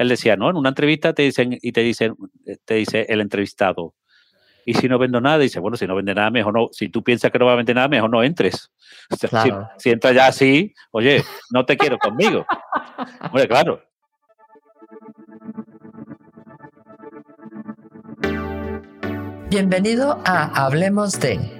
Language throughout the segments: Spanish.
él decía, no, en una entrevista te dicen y te dicen, te dice el entrevistado, y si no vendo nada, dice, bueno, si no vende nada, mejor no, si tú piensas que no va a vender nada, mejor no entres. si, entras ya así, oye, no te quiero conmigo. Hombre, claro. Bienvenido a Hablemos de,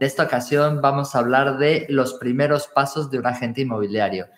En esta ocasión vamos a hablar de los primeros pasos de un agente inmobiliario.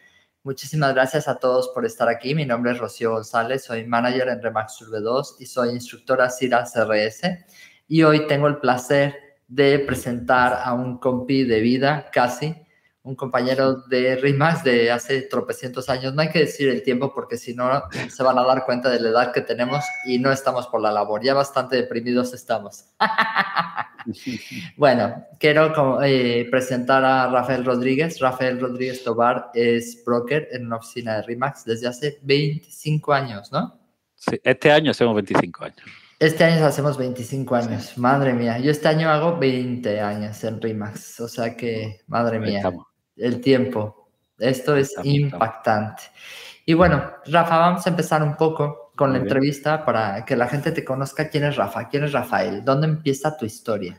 Muchísimas gracias a todos por estar aquí. Mi nombre es Rocío González, soy manager en Remax Urbe 2 y soy instructora CIRA CRS. Y hoy tengo el placer de presentar a un compi de vida, casi, un compañero de RIMAX de hace tropecientos años. No hay que decir el tiempo porque si no se van a dar cuenta de la edad que tenemos y no estamos por la labor. Ya bastante deprimidos estamos. bueno, quiero eh, presentar a Rafael Rodríguez. Rafael Rodríguez Tobar es broker en una oficina de RIMAX desde hace 25 años, ¿no? Sí, este año hacemos 25 años. Este año hacemos 25 años, madre mía. Yo este año hago 20 años en RIMAX, o sea que, madre mía, el tiempo. Esto es impactante. Y bueno, Rafa, vamos a empezar un poco con la entrevista para que la gente te conozca quién es Rafa, quién es Rafael, dónde empieza tu historia.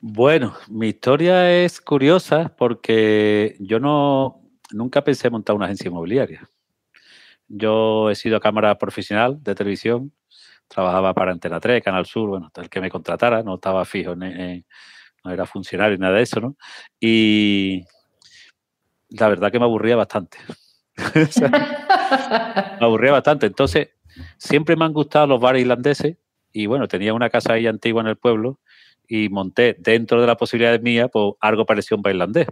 Bueno, mi historia es curiosa porque yo no nunca pensé montar una agencia inmobiliaria. Yo he sido cámara profesional de televisión, trabajaba para Antena 3, Canal Sur, bueno, el que me contratara, no estaba fijo, en, no era funcionario nada de eso, ¿no? Y la verdad que me aburría bastante. me aburría bastante. Entonces, siempre me han gustado los bares irlandeses y bueno, tenía una casa ahí antigua en el pueblo y monté dentro de las posibilidades mías pues, algo parecido a un bar irlandés.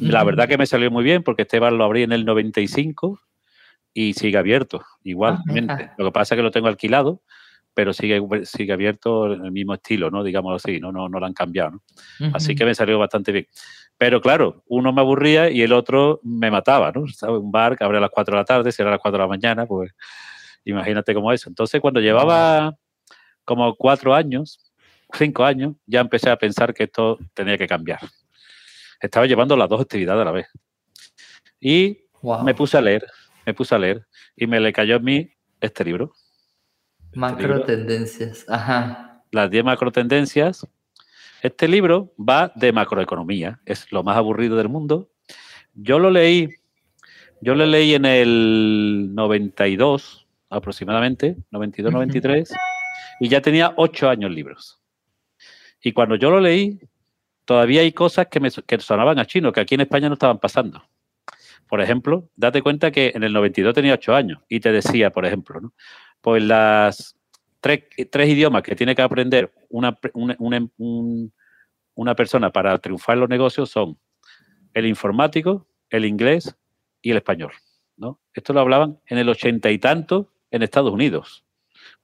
La verdad que me salió muy bien porque este bar lo abrí en el 95 y sigue abierto igualmente. Lo que pasa es que lo tengo alquilado pero sigue, sigue abierto en el mismo estilo, ¿no? Digámoslo así, ¿no? No, no lo han cambiado, ¿no? Así que me salió bastante bien. Pero claro, uno me aburría y el otro me mataba, ¿no? Un bar que abre a las 4 de la tarde, cierra a las 4 de la mañana, pues imagínate cómo es. Entonces, cuando llevaba como cuatro años, cinco años, ya empecé a pensar que esto tenía que cambiar. Estaba llevando las dos actividades a la vez. Y me puse a leer, me puse a leer y me le cayó a mí este libro. Macro tendencias, ajá. Las 10 macro tendencias. Este libro va de macroeconomía, es lo más aburrido del mundo. Yo lo leí, yo lo leí en el 92 aproximadamente, 92, 93, y ya tenía 8 años libros. Y cuando yo lo leí, todavía hay cosas que me que sonaban a chino, que aquí en España no estaban pasando. Por ejemplo, date cuenta que en el 92 tenía 8 años y te decía, por ejemplo, ¿no? Pues las tres, idiomas que tiene que aprender una, una, persona para triunfar en los negocios son el informático, el inglés y el español. ¿no? Esto lo hablaban en el ochenta y tanto en Estados Unidos.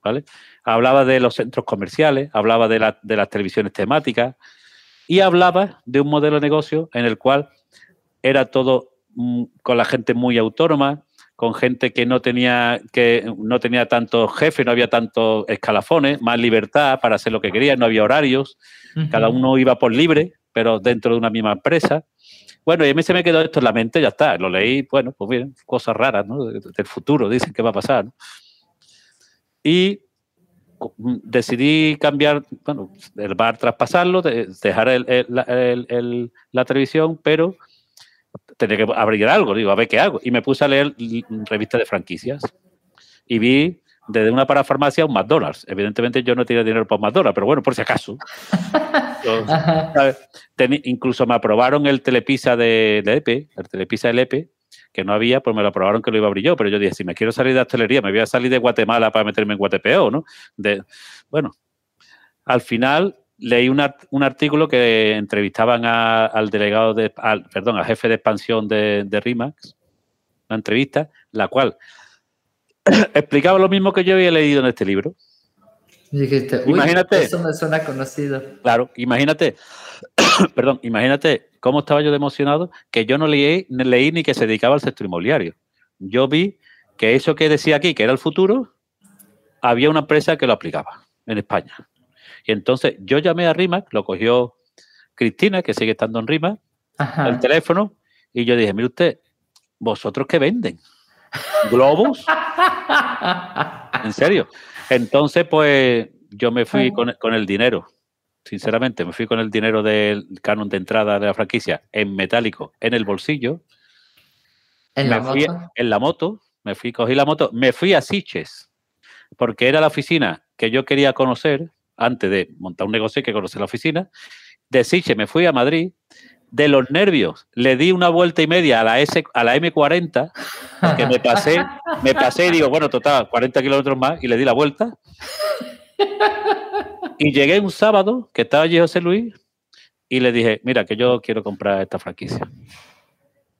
¿vale? Hablaba de los centros comerciales, hablaba de, de las televisiones temáticas y hablaba de un modelo de negocio en el cual era todo mm, con la gente muy autónoma, con gente que no tenía, que no tenía tantos jefes, no había tantos escalafones, más libertad para hacer lo que quería, no había horarios, cada uno iba por libre, pero dentro de una misma empresa. Bueno, y a mí se me quedó esto en la mente, ya está, lo leí, bueno, pues bien, cosas raras, ¿no? Del futuro, dicen que va a pasar. Y decidí cambiar, bueno, el bar traspasarlo, dejar la televisión, pero tenía que abrir algo, digo, a ver qué hago. Y me puse a leer revistas de franquicias. Y vi desde una parafarmacia un McDonald's. Evidentemente yo no tenía dinero para un McDonald's, pero bueno, por si acaso. incluso me aprobaron el telepisa de, de, EPE, el telepisa del EPE, que no había, pues me lo aprobaron que lo iba a abrir yo, pero yo dije, si me quiero salir de hostelería, me voy a salir de Guatemala para meterme en Guatepeo, ¿no? De, bueno, al final leí un artículo que entrevistaban al delegado de, perdón, al jefe de expansión de, de RIMAX, una entrevista, la cual explicaba lo mismo que yo había leído en este libro. Dijiste, Uy, imagínate. Eso me suena conocido. Claro, imagínate, perdón, imagínate cómo estaba yo de emocionado que yo no leí, leí ni que se dedicaba al sector inmobiliario. Yo vi que eso que decía aquí, que era el futuro, había una empresa que lo aplicaba en España. Y entonces yo llamé a RIMAC, lo cogió Cristina, que sigue estando en RIMAC, el teléfono, y yo dije, mire usted, ¿vosotros qué venden? ¿Globos? ¿En serio? Entonces, pues yo me fui con, el dinero, sinceramente, me fui con el dinero del canon de entrada de la franquicia en metálico en el bolsillo. ¿En la moto? En la moto, me fui, cogí la moto, me fui a Siches, porque era la oficina que yo quería conocer antes de montar un negocio, hay que conocer la oficina. De Siches me fui a Madrid, de los nervios le di una vuelta y media a la, S, a la M40, que me pasé, me pasé y digo, bueno, total, 40 kilómetros más, y le di la vuelta. Y llegué un sábado, que estaba allí José Luis, y le dije, mira, que yo quiero comprar esta franquicia.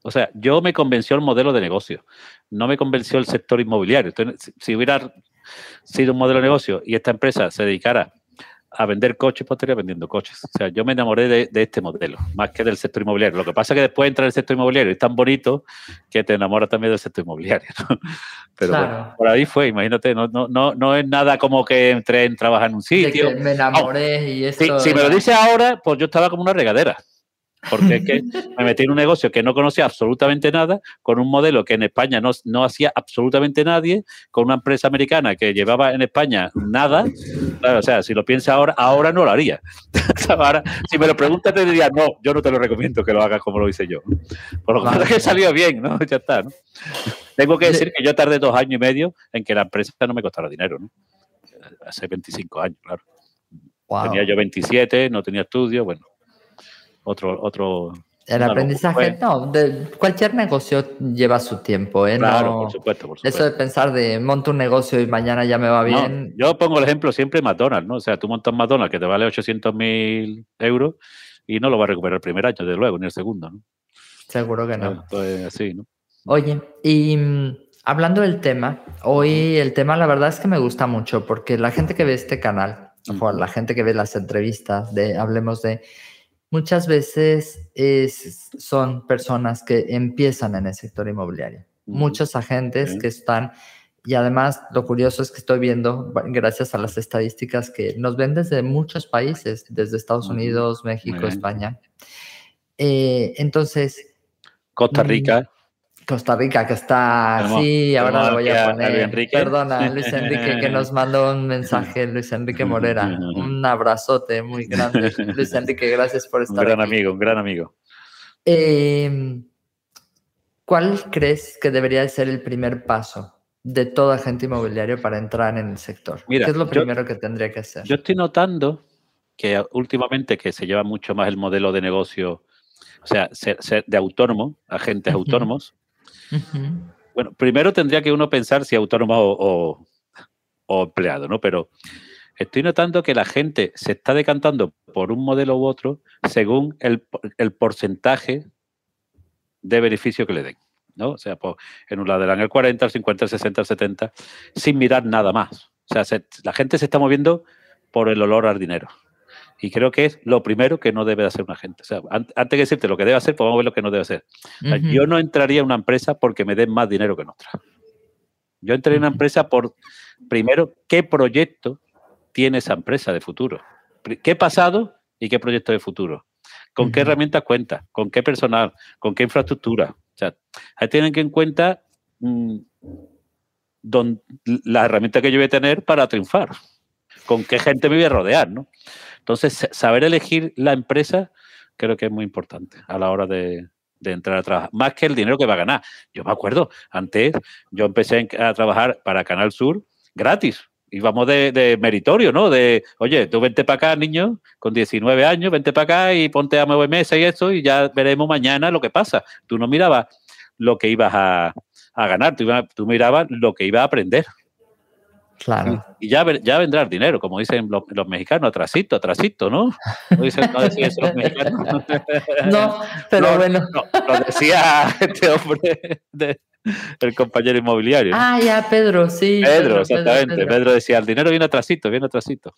O sea, yo me convenció el modelo de negocio, no me convenció el sector inmobiliario. Si hubiera sido un modelo de negocio y esta empresa se dedicara a vender coches, pues estaría vendiendo coches. O sea, yo me enamoré de, este modelo, más que del sector inmobiliario. Lo que pasa es que después entra el sector inmobiliario, es tan bonito que te enamora también del sector inmobiliario. Pero bueno, por ahí fue, imagínate, no, no, no, no es nada como que entré en trabajar en un sitio. me enamoré y eso. Si, si me lo dice ahora, pues yo estaba como una regadera. Porque es que me metí en un negocio que no conocía absolutamente nada, con un modelo que en España no, no hacía absolutamente nadie, con una empresa americana que llevaba en España nada. o sea, si lo piensa ahora, ahora no lo haría. ahora, si me lo preguntas, te diría, no, yo no te lo recomiendo que lo hagas como lo hice yo. Por lo menos que salió bien, ¿no? Ya está, ¿no? Tengo que decir que yo tardé dos años y medio en que la empresa no me costara dinero, ¿no? Hace 25 años, claro. Tenía yo 27, no tenía estudio, bueno, otro... otro el aprendizaje, no, de, cualquier negocio lleva su tiempo, ¿eh? Claro, por, supuesto, por, supuesto, Eso de pensar de monto un negocio y mañana ya me va bien. yo pongo el ejemplo siempre McDonald's, ¿no? O sea, tú montas McDonald's que te vale 800 mil euros y no lo vas a recuperar el primer año, desde luego, ni el segundo, ¿no? Seguro que no. Pues así, ¿no? Oye, y mm, hablando del tema, hoy el tema la verdad es que me gusta mucho porque la gente que ve este canal, o la gente que ve las entrevistas de Hablemos de muchas veces es, son personas que empiezan en el sector inmobiliario. Muchos agentes que están, y además lo curioso es que estoy viendo, gracias a las estadísticas, que nos ven desde muchos países, desde Estados Unidos, México, España. Eh, entonces... Costa Rica. Costa Rica, que está sí, ahora lo voy a poner. Perdona, Luis Enrique, que nos mandó un mensaje, Luis Enrique Morera. Un abrazote muy grande. Luis Enrique, gracias por estar Un gran amigo, un gran amigo. Em, ¿Cuál crees que debería ser el primer paso de todo agente inmobiliario para entrar en el sector? ¿Qué es lo primero que tendría que hacer? Yo estoy notando que últimamente que se lleva mucho más el modelo de negocio, o sea, ser, de autónomo, agentes autónomos, bueno, primero tendría que uno pensar si autónomo o, empleado, ¿no? Pero estoy notando que la gente se está decantando por un modelo u otro según el, porcentaje de beneficio que le den. ¿no? O sea, pues, en un lado dan el 40, el 50, el 60, el 70, sin mirar nada más. O sea, la gente se está moviendo por el olor al dinero. Y creo que es lo primero que no debe hacer una gente. O sea, antes de decirte lo que debe hacer, pues vamos a ver lo que no debe hacer. Yo no entraría en una empresa porque me den más dinero que en otra. Yo entraría en una empresa por, primero, qué proyecto tiene esa empresa de futuro. ¿Qué pasado y qué proyecto de futuro? ¿Con qué herramientas cuenta? ¿Con qué personal? ¿Con qué infraestructura? O sea, ahí tienen que en cuenta mm, la herramienta que yo voy a tener para triunfar. ¿Con qué gente me voy a rodear? ¿no? Entonces, saber elegir la empresa creo que es muy importante a la hora de, entrar a trabajar, más que el dinero que va a ganar. Yo me acuerdo, antes yo empecé a trabajar para Canal Sur gratis. Íbamos de, de meritorio, ¿no? De, oye, tú vente para acá, niño, con 19 años, vente para acá y ponte a mover mesa y eso, y ya veremos mañana lo que pasa. Tú no mirabas lo que ibas a, ganar, tú, tú mirabas lo que ibas a aprender. Claro. Y ya, ya vendrá el dinero, como dicen los, mexicanos, atrasito, atrasito, ¿no? No, dicen, no decían eso los mexicanos. No, pero bueno. lo decía este hombre, el compañero inmobiliario. Ah, ya, Pedro, sí. Pedro, exactamente. Pedro. decía, el dinero viene atrasito, viene atrasito.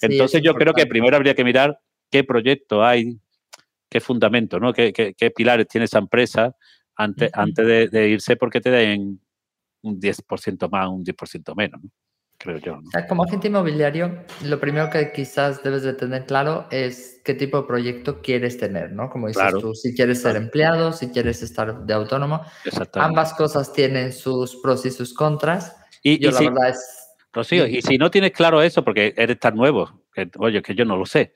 Entonces yo creo que primero habría que mirar qué proyecto hay, qué fundamento, ¿no? ¿Qué, qué, pilares tiene esa empresa antes, antes de, de, irse porque te den un 10% más, un 10% menos, ¿no? Creo yo. O sea, como agente inmobiliario, lo primero que quizás debes de tener claro es qué tipo de proyecto quieres tener, ¿no? Como dices tú, si quieres ser empleado, si quieres estar de autónomo. Ambas cosas tienen sus pros y sus contras. Y, yo la verdad es... Rocío, y si no tienes claro eso, porque eres tan nuevo, que, oye, que yo no lo sé,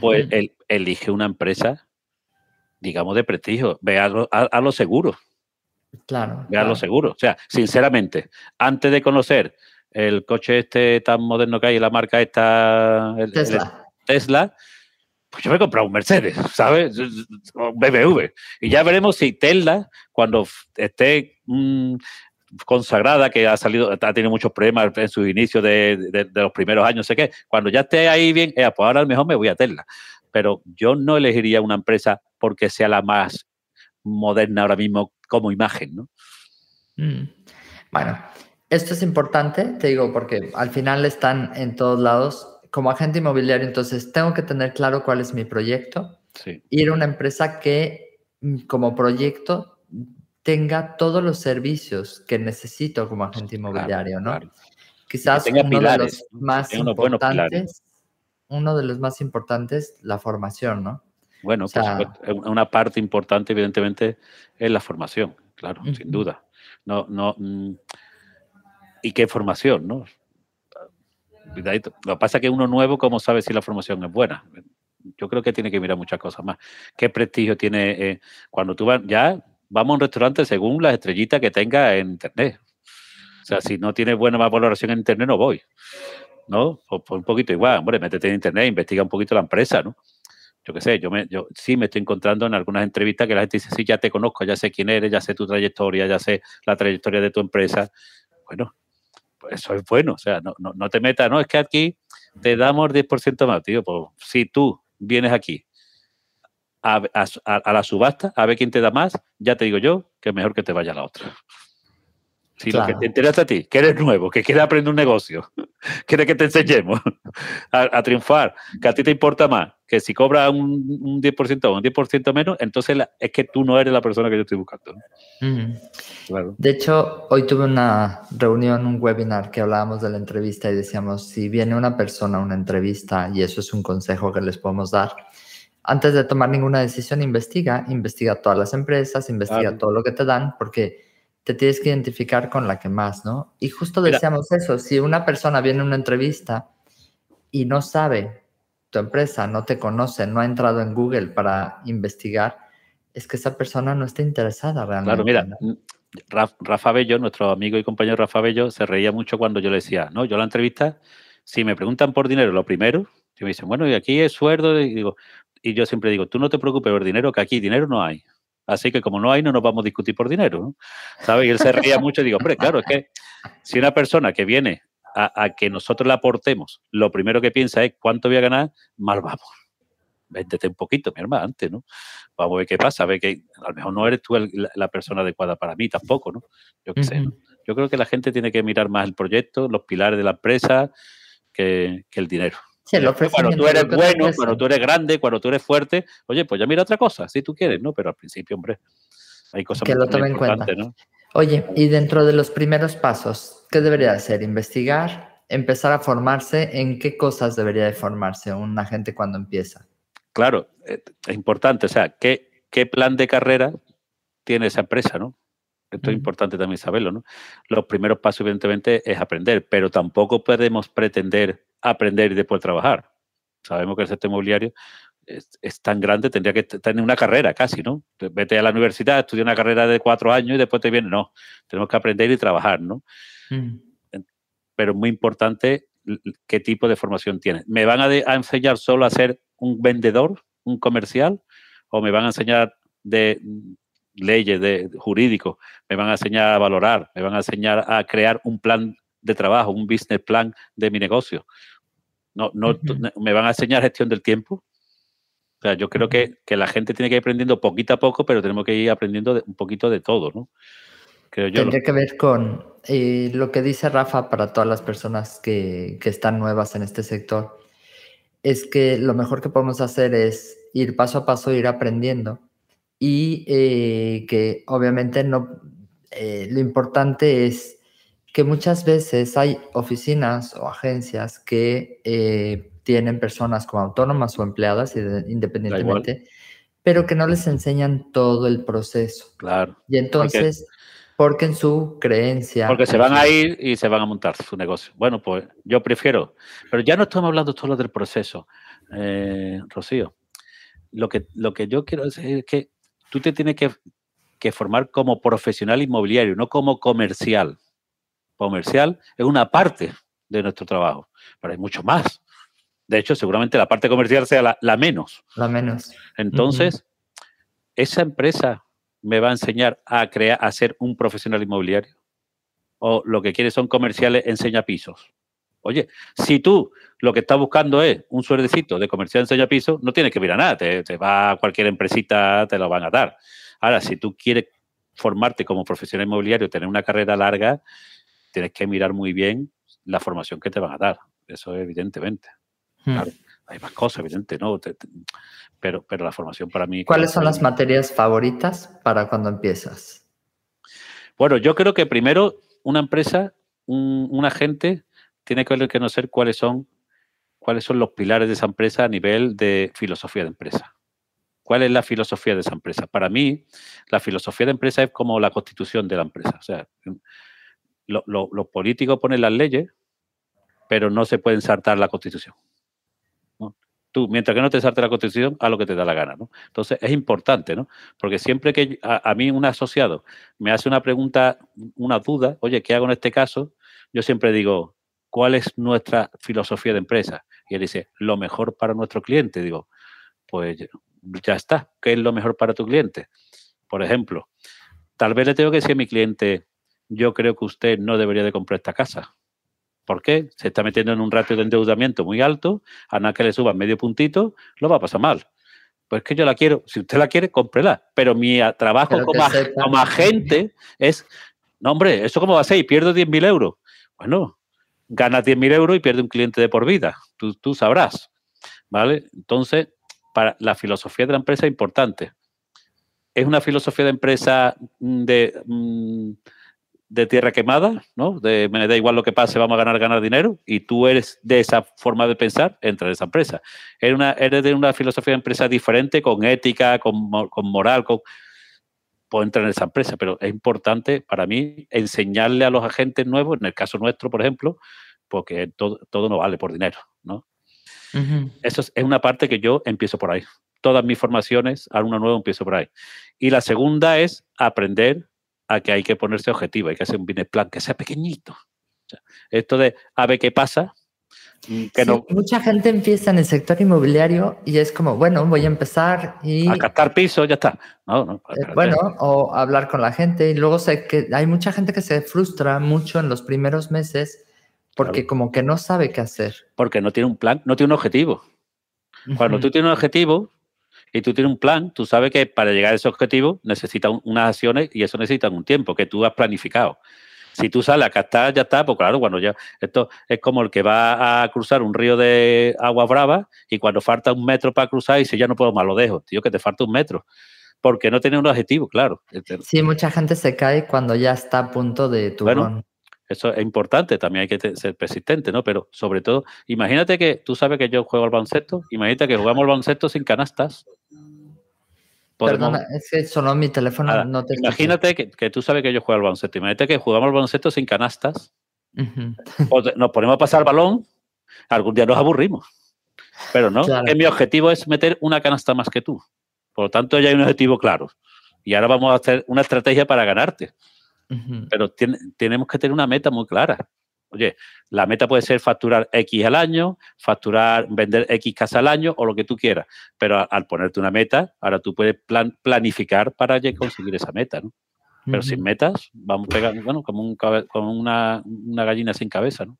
pues elige una empresa, digamos, de prestigio, ve a lo, seguro. Claro. Ve a lo seguro. O sea, sinceramente, antes de conocer el coche este tan moderno que hay, la marca esta, Tesla. Tesla, pues yo me he comprado un Mercedes, ¿sabes? Un BMW. Y ya veremos si Tesla, cuando esté mm, consagrada, que ha salido, ha tenido muchos problemas en sus inicios de, los primeros años, sé qué, cuando ya esté ahí bien, eh, pues ahora a lo mejor me voy a Tesla. Pero yo no elegiría una empresa porque sea la más moderna ahora mismo como imagen, ¿no? Mm. Bueno, esto es importante, te digo, porque al final están en todos lados. Como agente inmobiliario, entonces tengo que tener claro cuál es mi proyecto. Sí. Ir a una empresa que mm, como proyecto tenga todos los servicios que necesito como agente inmobiliario, ¿no? Quizás uno de los más importantes, uno de los más importantes, la formación, ¿no? Bueno, pues una parte importante, evidentemente, es la formación, claro, sin duda. No, no, mm, y qué formación, ¿no? Lo que pasa es que uno nuevo, ¿cómo sabe si la formación es buena? Yo creo que tiene que mirar muchas cosas más. ¿Qué prestigio tiene eh, cuando tú vas, ya vamos a un restaurante según las estrellitas que tenga en Internet? O sea, si no tiene buena valoración en Internet, no voy. ¿No? Pues, un poquito igual, hombre, métete en Internet, investiga un poquito la empresa, ¿no? Yo qué sé, yo, me, yo sí me estoy encontrando en algunas entrevistas que la gente dice, sí, ya te conozco, ya sé quién eres, ya sé tu trayectoria, ya sé la trayectoria de tu empresa. Bueno, eso es bueno, o sea, no, no, te metas, no, es que aquí te damos 10% más, tío, pues si tú vienes aquí a, la subasta a ver quién te da más, ya te digo yo que es mejor que te vaya a la otra. Si lo que te interesa a ti, que eres nuevo, que quieres aprender un negocio, quieres que te enseñemos a, triunfar, que a ti te importa más, que si cobras un, 10% o un 10% menos, entonces es que tú no eres la persona que yo estoy buscando. De hecho, hoy tuve una reunión, un webinar que hablábamos de la entrevista y decíamos, si viene una persona a una entrevista, y eso es un consejo que les podemos dar, antes de tomar ninguna decisión, investiga, investiga todas las empresas, investiga todo lo que te dan, porque te tienes que identificar con la que más, ¿no? Y justo decíamos eso, si una persona viene a una entrevista y no sabe tu empresa, no te conoce, no ha entrado en Google para investigar, es que esa persona no está interesada realmente. Claro, mira, mm, Rafa Bello, nuestro amigo y compañero Rafa Bello, se reía mucho cuando yo le decía, no, yo la entrevista, si me preguntan por dinero, lo primero, y me dicen, bueno, y aquí es sueldo, y digo, y yo siempre digo, tú no te preocupes por dinero, que aquí dinero no hay. Así que como no hay, no nos vamos a discutir por dinero, ¿no? ¿Sabes? Y él se reía mucho y digo, hombre, claro, es que si una persona que viene a, que nosotros le aportemos, lo primero que piensa es cuánto voy a ganar, mal vamos. Véndete un poquito, mi hermano, antes, ¿no? Vamos a ver qué pasa, a ver que a lo mejor no eres tú la, persona adecuada para mí tampoco, ¿no? Yo qué sé, Yo creo que la gente tiene que mirar más el proyecto, los pilares de la empresa, que el dinero cuando tú eres bueno, cuando tú eres grande, cuando tú eres fuerte, oye, pues ya mira otra cosa, si tú quieres, ¿no? Pero al principio, hombre, hay cosas que lo tomen en cuenta. ¿no? Oye, y dentro de los primeros pasos, ¿qué debería hacer? Investigar, empezar a formarse, ¿en qué cosas debería de formarse un agente cuando empieza? Claro, eh, es importante, o sea, ¿qué, qué plan de carrera tiene esa empresa, ¿no? Esto es importante también saberlo, ¿no? Los primeros pasos, evidentemente, es aprender, pero tampoco podemos pretender aprender y después trabajar. Sabemos que el sector inmobiliario es, tan grande, tendría que tener una carrera casi, ¿no? Vete a la universidad, estudia una carrera de cuatro años y después te viene, no, tenemos que aprender y trabajar, ¿no? Mm. Pero es muy importante qué tipo de formación tienes. ¿Me van a, enseñar solo a ser un vendedor, un comercial? ¿O me van a enseñar de leyes, de jurídicos? ¿Me van a enseñar a valorar? ¿Me van a enseñar a crear un plan de trabajo, un business plan de mi negocio. No, no, me van a enseñar gestión del tiempo. O sea, yo creo que, la gente tiene que ir aprendiendo poquito a poco, pero tenemos que ir aprendiendo un poquito de todo, ¿no? Tendría que ver con eh, lo que dice Rafa para todas las personas que, que están nuevas en este sector. Es que lo mejor que podemos hacer es ir paso a paso, ir aprendiendo y eh, que obviamente no, eh, lo importante es que muchas veces hay oficinas o agencias que eh, tienen personas como autónomas o empleadas independientemente, pero que no les enseñan todo el proceso. Claro. Y entonces, porque, en su creencia... Porque se van a ir y se van a montar su negocio. Bueno, pues yo prefiero, pero ya no estamos hablando solo del proceso, Rocío. Lo que, lo que yo quiero decir es que tú te tienes que, formar como profesional inmobiliario, no como comercial. Comercial es una parte de nuestro trabajo, pero hay mucho más. De hecho, seguramente la parte comercial sea la, menos. La menos. Entonces, esa empresa me va a enseñar a crear, a ser un profesional inmobiliario. O lo que quiere son comerciales, enseña pisos. Oye, si tú lo que estás buscando es un suerdecito de comercial enseña piso, no tienes que mirar nada, te, va a cualquier empresita, te lo van a dar. Ahora, si tú quieres formarte como profesional inmobiliario, tener una carrera larga, tienes que mirar muy bien la formación que te van a dar. Eso evidentemente. Hmm. hay más cosas, evidente, ¿no? pero, pero la formación para mí... ¿Cuáles son las materias favoritas para cuando empiezas? Bueno, yo creo que primero una empresa, un, un agente tiene que conocer cuáles son, cuáles son los pilares de esa empresa a nivel de filosofía de empresa. ¿Cuál es la filosofía de esa empresa? Para mí, la filosofía de empresa es como la constitución de la empresa. O sea, los políticos ponen las leyes, pero no se pueden saltar la constitución. Tú, mientras que no te salte la constitución, haz lo que te da la gana. ¿no? Entonces, es importante, ¿no? Porque siempre que a, a, mí un asociado me hace una pregunta, una duda, oye, ¿qué hago en este caso? Yo siempre digo, ¿cuál es nuestra filosofía de empresa? Y él dice, lo mejor para nuestro cliente. Digo, pues ya está, ¿qué es lo mejor para tu cliente? Por ejemplo, tal vez le tengo que decir a mi cliente, yo creo que usted no debería de comprar esta casa. ¿Por qué? Se está metiendo en un ratio de endeudamiento muy alto, a nada que le suban medio puntito, lo va a pasar mal. Pues que yo la quiero, si usted la quiere, cómprela. Pero mi trabajo como, como, agente es, no hombre, ¿eso cómo va a ser? Y pierdo 10.000 euros. Bueno, gana 10.000 euros y pierde un cliente de por vida. Tú, sabrás. ¿Vale? Entonces, para la filosofía de la empresa es importante. Es una filosofía de empresa mm, de, mm, de tierra quemada, ¿no? De me da igual lo que pase, vamos a ganar, ganar dinero, y tú eres de esa forma de pensar, entra en esa empresa. Eres, una, eres de una filosofía de empresa diferente, con ética, con, con moral, con, puedo entrar en esa empresa, pero es importante para mí enseñarle a los agentes nuevos, en el caso nuestro, por ejemplo, porque todo, todo no vale por dinero, ¿no? Eso es, una parte que yo empiezo por ahí. Todas mis formaciones, alguna nuevo empiezo por ahí. Y la segunda es aprender a que hay que ponerse objetivo, hay que hacer un business plan que sea pequeñito. esto de a ver qué pasa, Mucha gente empieza en el sector inmobiliario y es como, bueno, voy a empezar y... A captar piso, ya está. Eh, bueno, o hablar con la gente y luego sé que hay mucha gente que se frustra mucho en los primeros meses porque como que no sabe qué hacer. Porque no tiene un plan, no tiene un objetivo. Cuando tú tienes un objetivo y tú tienes un plan, tú sabes que para llegar a ese objetivo necesitas unas acciones y eso necesita un tiempo que tú has planificado. Si tú sales a captar, ya está, pues claro, cuando ya. Esto es como el que va a cruzar un río de agua brava y cuando falta un metro para cruzar, y si ya no puedo más, lo dejo. Tío, que te falta un metro. Porque no tiene un objetivo, claro. Este, sí, mucha gente se cae cuando ya está a punto de tu bueno, Eso es importante, también hay que ser persistente, ¿no? Pero sobre todo, imagínate que tú sabes que yo juego al baloncesto, imagínate que jugamos al baloncesto sin canastas. Perdona, es que sonó mi teléfono. no te imagínate que, tú sabes que yo juego al baloncesto. Imagínate que jugamos al baloncesto sin canastas. nos ponemos a pasar el balón, algún día nos aburrimos. Pero no, que mi objetivo es meter una canasta más que tú. Por lo tanto, ya hay un objetivo claro. Y ahora vamos a hacer una estrategia para ganarte. Pero tenemos que tener una meta muy clara. Oye, la meta puede ser facturar X al año, facturar, vender X casa al año o lo que tú quieras. Pero al ponerte una meta, ahora tú puedes planificar para conseguir esa meta, ¿no? Pero sin metas, vamos pegando, bueno, como, un, como una, una gallina sin cabeza, ¿no?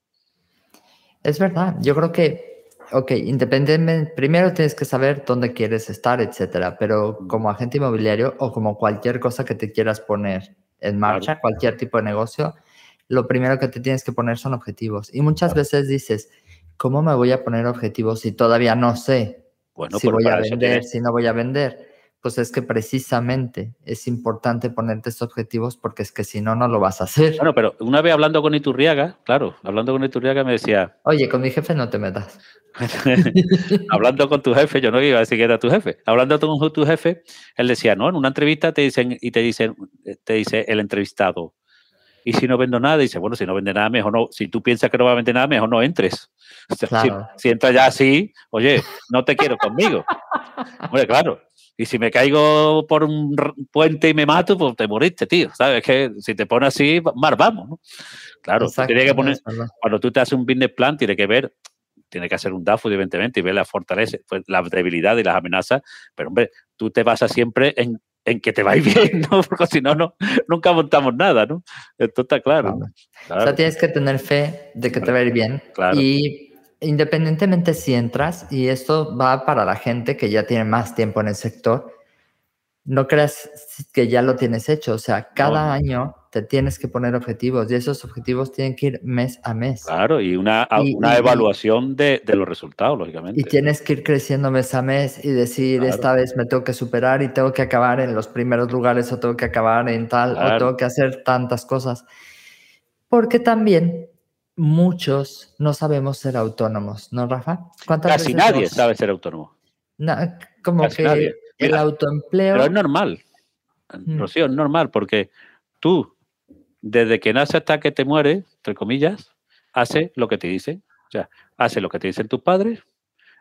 Es verdad, yo creo que, ok, independientemente, primero tienes que saber dónde quieres estar, etcétera, pero como agente inmobiliario o como cualquier cosa que te quieras poner en marcha, cualquier tipo de negocio, lo primero que te tienes que poner son objetivos. Y muchas veces dices, ¿cómo me voy a poner objetivos si todavía no sé bueno, si voy a vender, si no voy a vender? Pues es que precisamente es importante ponerte estos objetivos porque es que si no, no lo vas a hacer. Bueno, pero una vez hablando con Iturriaga, claro, hablando con Iturriaga me decía... Oye, con mi jefe no te metas. hablando con tu jefe, yo no iba a decir que era tu jefe. Hablando con tu jefe, él decía, no, en una entrevista te dicen y te dicen, te dice el entrevistado, y si no vendo nada, dice, bueno, si no vende nada, mejor no, si tú piensas que no va a vender nada, mejor no entres. si, entras ya así, oye, no te quiero conmigo. Hombre, claro. Y si me caigo por un puente y me mato, pues te moriste, tío. ¿Sabes? que si te pones así, más vamos, ¿no? Claro, que poner, cuando tú te haces un business plan, tiene que ver, tiene que hacer un DAFO, evidentemente, y ver la fortaleza, pues, la debilidad y las amenazas. Pero, hombre, tú te basas siempre en en que te va bien, ¿no? Porque si no, no, nunca montamos nada, ¿no? Esto está claro. O sea, tienes que tener fe de que te va a ir bien. Claro. Y independientemente si entras, y esto va para la gente que ya tiene más tiempo en el sector, no creas que ya lo tienes hecho. O sea, cada año te tienes que poner objetivos y esos objetivos tienen que ir mes a mes. Claro, y una, una evaluación de, de, los resultados, lógicamente. Y tienes que ir creciendo mes a mes y decir, esta vez me tengo que superar y tengo que acabar en los primeros lugares o tengo que acabar en tal o tengo que hacer tantas cosas. Porque también muchos no sabemos ser autónomos, ¿no, Rafa? Casi nadie sabe ser autónomo. como que el autoempleo. Pero es normal. Mm. Rocío, es normal, porque tú, desde que nace hasta que te mueres, entre comillas, hace lo que te dicen. O sea, hace lo que te dicen tus padres,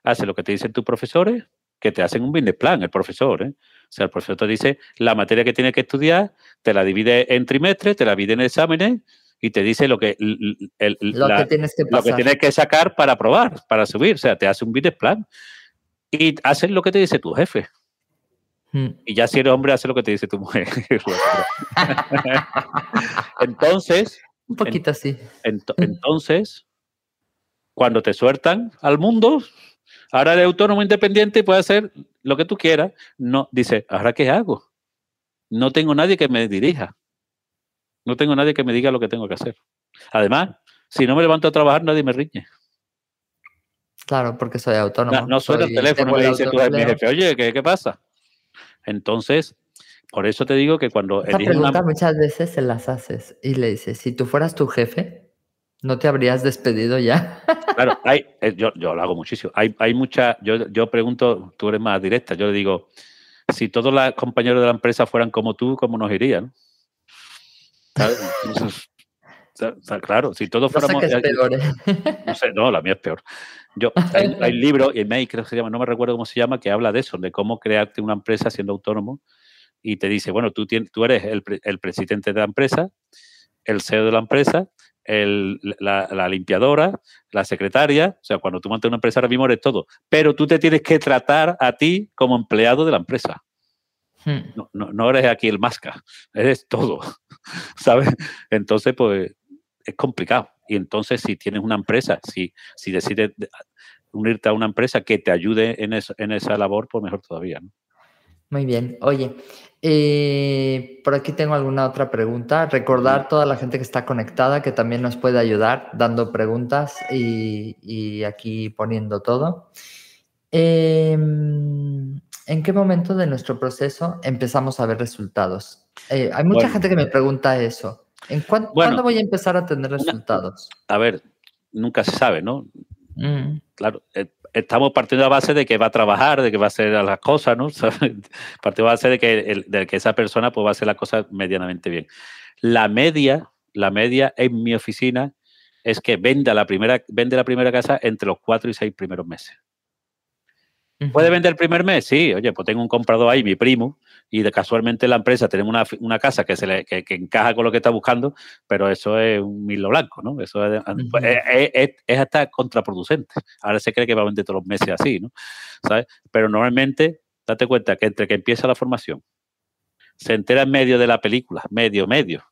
hace lo que te dicen tus profesores, que te hacen un business plan, el profesor. ¿eh? O sea, el profesor te dice la materia que tienes que estudiar, te la divide en trimestres, te la divide en exámenes y te dice lo que, lo, que tienes que lo que tienes que sacar para aprobar, para subir. O sea, te hace un business plan y haces lo que te dice tu jefe. Mm. Y ya si eres hombre, hace lo que te dice tu mujer. entonces. Un poquito así. entonces, cuando te sueltan al mundo, ahora eres autónomo independiente y puedes hacer lo que tú quieras. No, dice, ¿ahora qué hago? No tengo nadie que me dirija. No tengo nadie que me diga lo que tengo que hacer. Además, si no me levanto a trabajar, nadie me riñe. Claro, porque soy autónomo. No, suena el teléfono y me dice tu jefe, oye, ¿qué, ¿qué pasa? Entonces, por eso te digo que cuando... Esta pregunta muchas veces se las haces y le dices, si tú fueras tu jefe, ¿no te habrías despedido ya? Claro, hay, eh, yo, yo lo hago muchísimo. Hay, hay mucha, yo, yo pregunto, tú eres más directa, yo le digo, si todos los compañeros de la empresa fueran como tú, ¿cómo nos irían? Claro, si todos fuéramos. Sé peor, ¿eh? No sé, no, la mía es peor. Yo, hay, hay un libro, y May creo que se llama, no me recuerdo cómo se llama, que habla de eso, de cómo crearte una empresa siendo autónomo. Y te dice, bueno, tú, tienes, tú eres el, el presidente de la empresa, el CEO de la empresa, el, la, la, limpiadora, la secretaria, o sea, cuando tú montas una empresa ahora mismo eres todo, pero tú te tienes que tratar a ti como empleado de la empresa. Hmm. No, no, no, eres aquí el masca, eres todo, ¿sabes? Entonces, pues es complicado. Y entonces, si tienes una empresa, si, si decides unirte a una empresa que te ayude en, en esa labor, pues mejor todavía. ¿no? Muy bien. Oye, eh, por aquí tengo alguna otra pregunta. Recordar a toda la gente que está conectada que también nos puede ayudar dando preguntas y, y aquí poniendo todo. Eh, ¿En qué momento de nuestro proceso empezamos a ver resultados? Eh, hay mucha gente que me pregunta eso. ¿En cuándo voy a empezar a tener resultados? a ver, nunca se sabe, ¿no? Mm. Claro, eh, estamos partiendo a base de que va a trabajar, de que va a hacer las cosas, ¿no? Partiendo a base de que, de que esa persona pues, va a hacer las cosas medianamente bien. La media, la media en mi oficina es que venda la primera, vende la primera casa entre los cuatro y seis primeros meses. ¿Puede vender el primer mes? Sí, oye, pues tengo un comprador ahí, mi primo, y de casualmente la empresa tenemos una, una casa que se le que, encaja con lo que está buscando, pero eso es un milo blanco, ¿no? Eso es, pues, es, hasta contraproducente. Ahora se cree que va a vender todos los meses así, ¿no? ¿Sabes? Pero normalmente, date cuenta que entre que empieza la formación, se entera en medio de la película, medio, medio.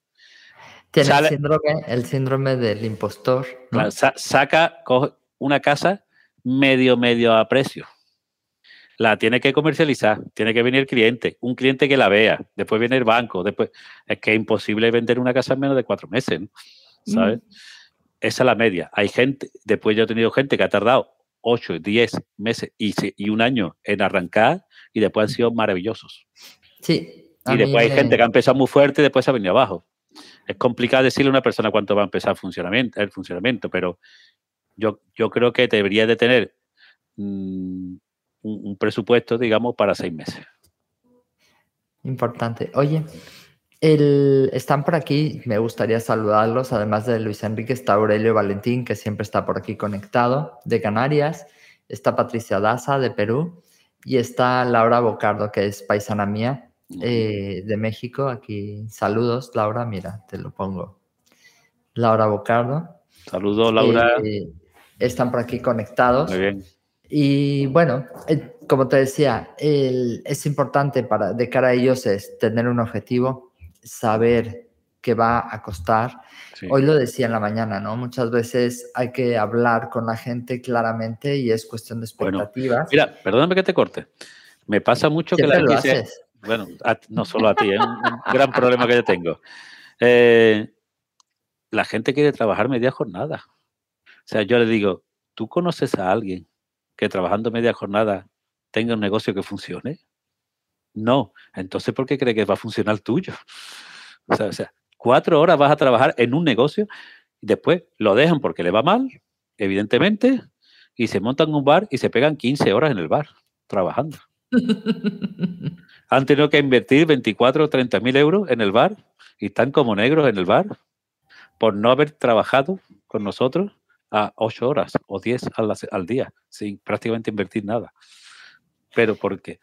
Tiene el, síndrome, el síndrome del impostor. saca una casa medio, medio a precio. La tiene que comercializar, tiene que venir el cliente, un cliente que la vea, después viene el banco, después es que es imposible vender una casa en menos de cuatro meses, ¿sabes? Mm. Esa es la media. Hay gente, después yo he tenido gente que ha tardado 8, 10 meses y, y un año en arrancar y después han sido maravillosos. Sí. Y después hay gente que ha empezado muy fuerte y después se ha venido abajo. Es complicado decirle a una persona cuánto va a empezar el funcionamiento, el funcionamiento pero yo, yo creo que debería de tener mm, un, presupuesto, digamos, para seis meses. Importante. Oye, el, están por aquí, me gustaría saludarlos, además de Luis Enrique, está Aurelio Valentín, que siempre está por aquí conectado, de Canarias, está Patricia Daza, de Perú, y está Laura Bocardo, que es paisana mía, eh, de México. Aquí, saludos, Laura, mira, te lo pongo. Laura Bocardo. Saludos, Laura. Eh, están por aquí conectados. Muy bien. Y bueno, eh, como te decía, es importante para, de cara a ellos es tener un objetivo, saber qué va a costar. Hoy lo decía en la mañana, ¿no? Muchas veces hay que hablar con la gente claramente y es cuestión de expectativas. mira, perdóname que te corte. Me pasa mucho que la gente... Bueno, no solo a ti, es un, gran problema que yo tengo. Eh, la gente quiere trabajar media jornada. O sea, yo le digo, ¿tú conoces a alguien que trabajando media jornada tenga un negocio que funcione? No. Entonces, ¿por qué cree que va a funcionar tuyo? O sea, o sea, cuatro horas vas a trabajar en un negocio y después lo dejan porque le va mal, evidentemente, y se montan un bar y se pegan 15 horas en el bar trabajando. Han tenido que invertir 24 o 30 mil euros en el bar y están como negros en el bar por no haber trabajado con nosotros a 8 horas o 10 al, al día sin prácticamente invertir nada. Pero porque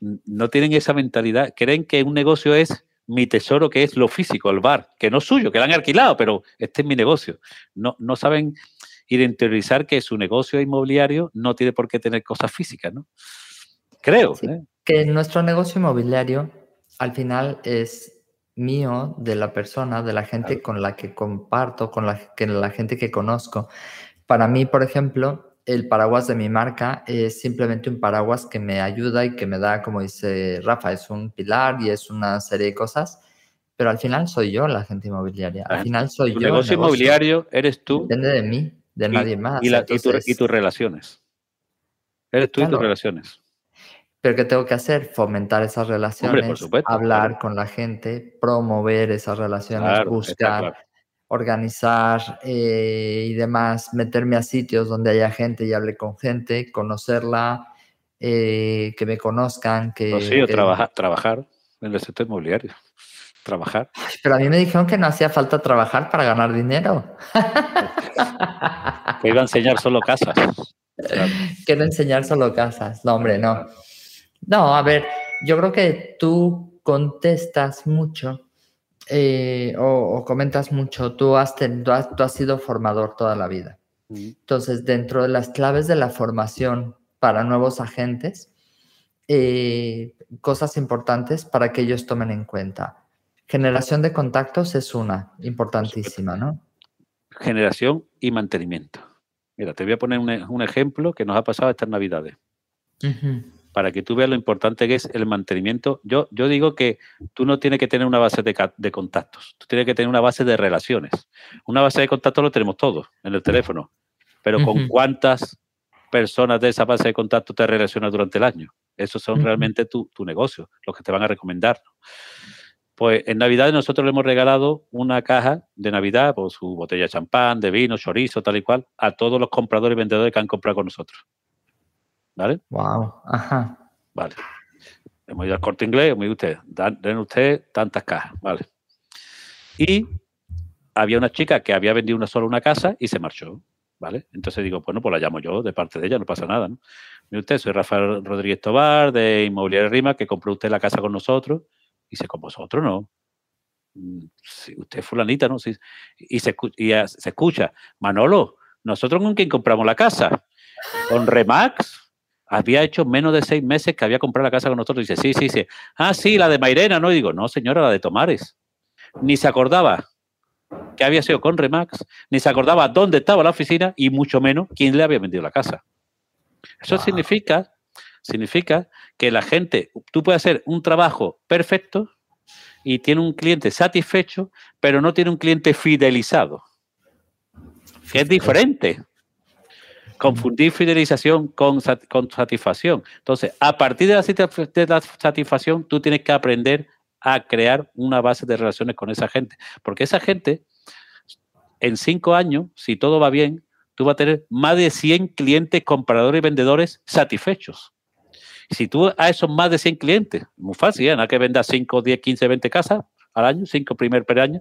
no tienen esa mentalidad, creen que un negocio es mi tesoro que es lo físico, el bar, que no es suyo, que lo han alquilado, pero este es mi negocio. No, no saben identificar que su negocio inmobiliario no tiene por qué tener cosas físicas, ¿no? Creo. ¿eh? Que nuestro negocio inmobiliario al final es mío, de la persona, de la gente con la que comparto, con la, que, la gente que conozco. Para mí, por ejemplo, el paraguas de mi marca es simplemente un paraguas que me ayuda y que me da, como dice Rafa, es un pilar y es una serie de cosas, pero al final soy yo la gente inmobiliaria. Al final soy tu yo. Negocio el negocio inmobiliario eres tú. Depende de mí, de nadie más. Y, y, tus relaciones. Eres tú y tus relaciones. Pero ¿qué tengo que hacer? Fomentar esas relaciones, hablar con la gente, promover esas relaciones, buscar organizar eh, y demás, meterme a sitios donde haya gente y hable con gente, conocerla, eh, que me conozcan, que... Sí, trabajar, trabajar en el sector inmobiliario. Trabajar. pero a mí me dijeron que no hacía falta trabajar para ganar dinero. que iba a enseñar solo casas. Quiero enseñar solo casas. No, hombre, no. No, a ver, yo creo que tú contestas mucho eh, o, comentas mucho, tú has, tú has, sido formador toda la vida. Entonces, dentro de las claves de la formación para nuevos agentes, eh, cosas importantes para que ellos tomen en cuenta. Generación de contactos es una importantísima, ¿no? Generación y mantenimiento. Mira, te voy a poner un, ejemplo que nos ha pasado estas navidades para que tú veas lo importante que es el mantenimiento. Yo, yo digo que tú no tienes que tener una base de, contactos, tú tienes que tener una base de relaciones. Una base de contactos lo tenemos todos en el teléfono, pero ¿con cuántas personas de esa base de contactos te relacionas durante el año? Esos son realmente tu, negocio, los que te van a recomendar. Pues en Navidad nosotros le hemos regalado una caja de Navidad, por pues, su botella de champán, de vino, chorizo, tal y cual, a todos los compradores y vendedores que han comprado con nosotros. ¿Vale? Wow. Ajá. Vale. Hemos ido al corte inglés, hemos ido usted, den usted tantas cajas, ¿vale? Y había una chica que había vendido una sola una casa y se marchó, ¿vale? Entonces digo, bueno, pues la llamo yo de parte de ella, no pasa nada, ¿no? Mire usted, soy Rafael Rodríguez Tobar de Inmobiliaria Rima, que compró usted la casa con nosotros. Y dice, con vosotros no. Mm, si usted es fulanita, ¿no? Sí. Y, se, y se escucha, Manolo, ¿nosotros con quién compramos la casa? ¿Con Remax? Había hecho menos de seis meses que había comprado la casa con nosotros. dice, sí, sí, sí. Ah, sí, la de Mairena, ¿no? Y digo, no, señora, la de Tomares. Ni se acordaba que había sido con Remax, ni se acordaba dónde estaba la oficina y mucho menos quién le había vendido la casa. Eso significa, significa que la gente, tú puedes hacer un trabajo perfecto y tiene un cliente satisfecho, pero no tiene un cliente fidelizado. Que es diferente. Confundir fidelización con, satisfacción. Entonces, a partir de la, satisfacción, tú tienes que aprender a crear una base de relaciones con esa gente. Porque esa gente, en cinco años, si todo va bien, tú vas a tener más de 100 clientes, compradores y vendedores satisfechos. Si tú a esos más de 100 clientes, muy fácil, ¿eh? que venda 5, 10, 15, 20 casas al año, 5 primer per año,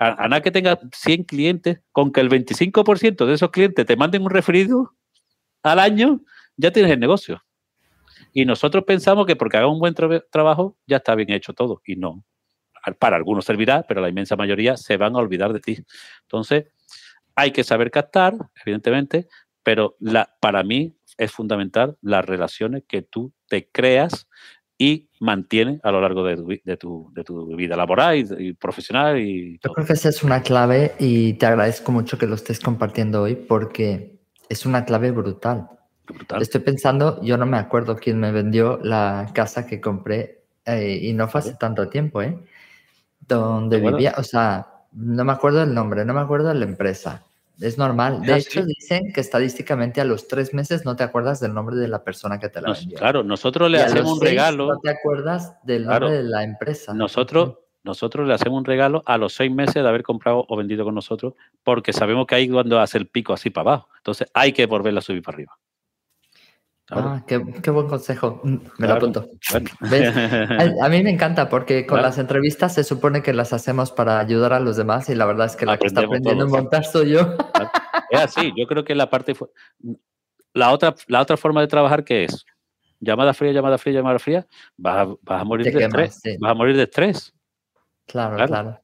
a, nada que tenga 100 clientes, con que el 25% de esos clientes te manden un referido al año, ya tienes el negocio. Y nosotros pensamos que porque haga un buen trabajo ya está bien hecho todo. Y no. Para algunos servirá, pero la inmensa mayoría se van a olvidar de ti. Entonces, hay que saber captar, evidentemente, pero para mí es fundamental las relaciones que tú te creas y mantienes a lo largo de tu, de tu, vida laboral y, profesional. Y Yo creo que esa es una clave y te agradezco mucho que lo estés compartiendo hoy porque es una clave brutal. Estoy pensando, yo no me acuerdo quién me vendió la casa que compré eh, y no fue hace tanto tiempo, ¿eh? Donde vivía, o sea, no me acuerdo el nombre, no me acuerdo de la empresa. Es normal. De hecho, dicen que estadísticamente a los tres meses no te acuerdas del nombre de la persona que te la vendió. Claro, nosotros le hacemos un regalo. No te acuerdas del nombre de la empresa. Nosotros, nosotros le hacemos un regalo a los seis meses de haber comprado o vendido con nosotros, porque sabemos que ahí cuando hace el pico así para abajo. Entonces hay que volverla a subir para arriba. Ah, qué, buen consejo. Mm, me lo apunto. A, mí me encanta porque con las entrevistas se supone que las hacemos para ayudar a los demás y la verdad es que la que está aprendiendo a montar soy yo. Es así, yo creo que la parte... La otra, la otra forma de trabajar que es llamada fría, llamada fría, llamada fría, vas a, morir de estrés. Vas a morir de estrés. claro. claro.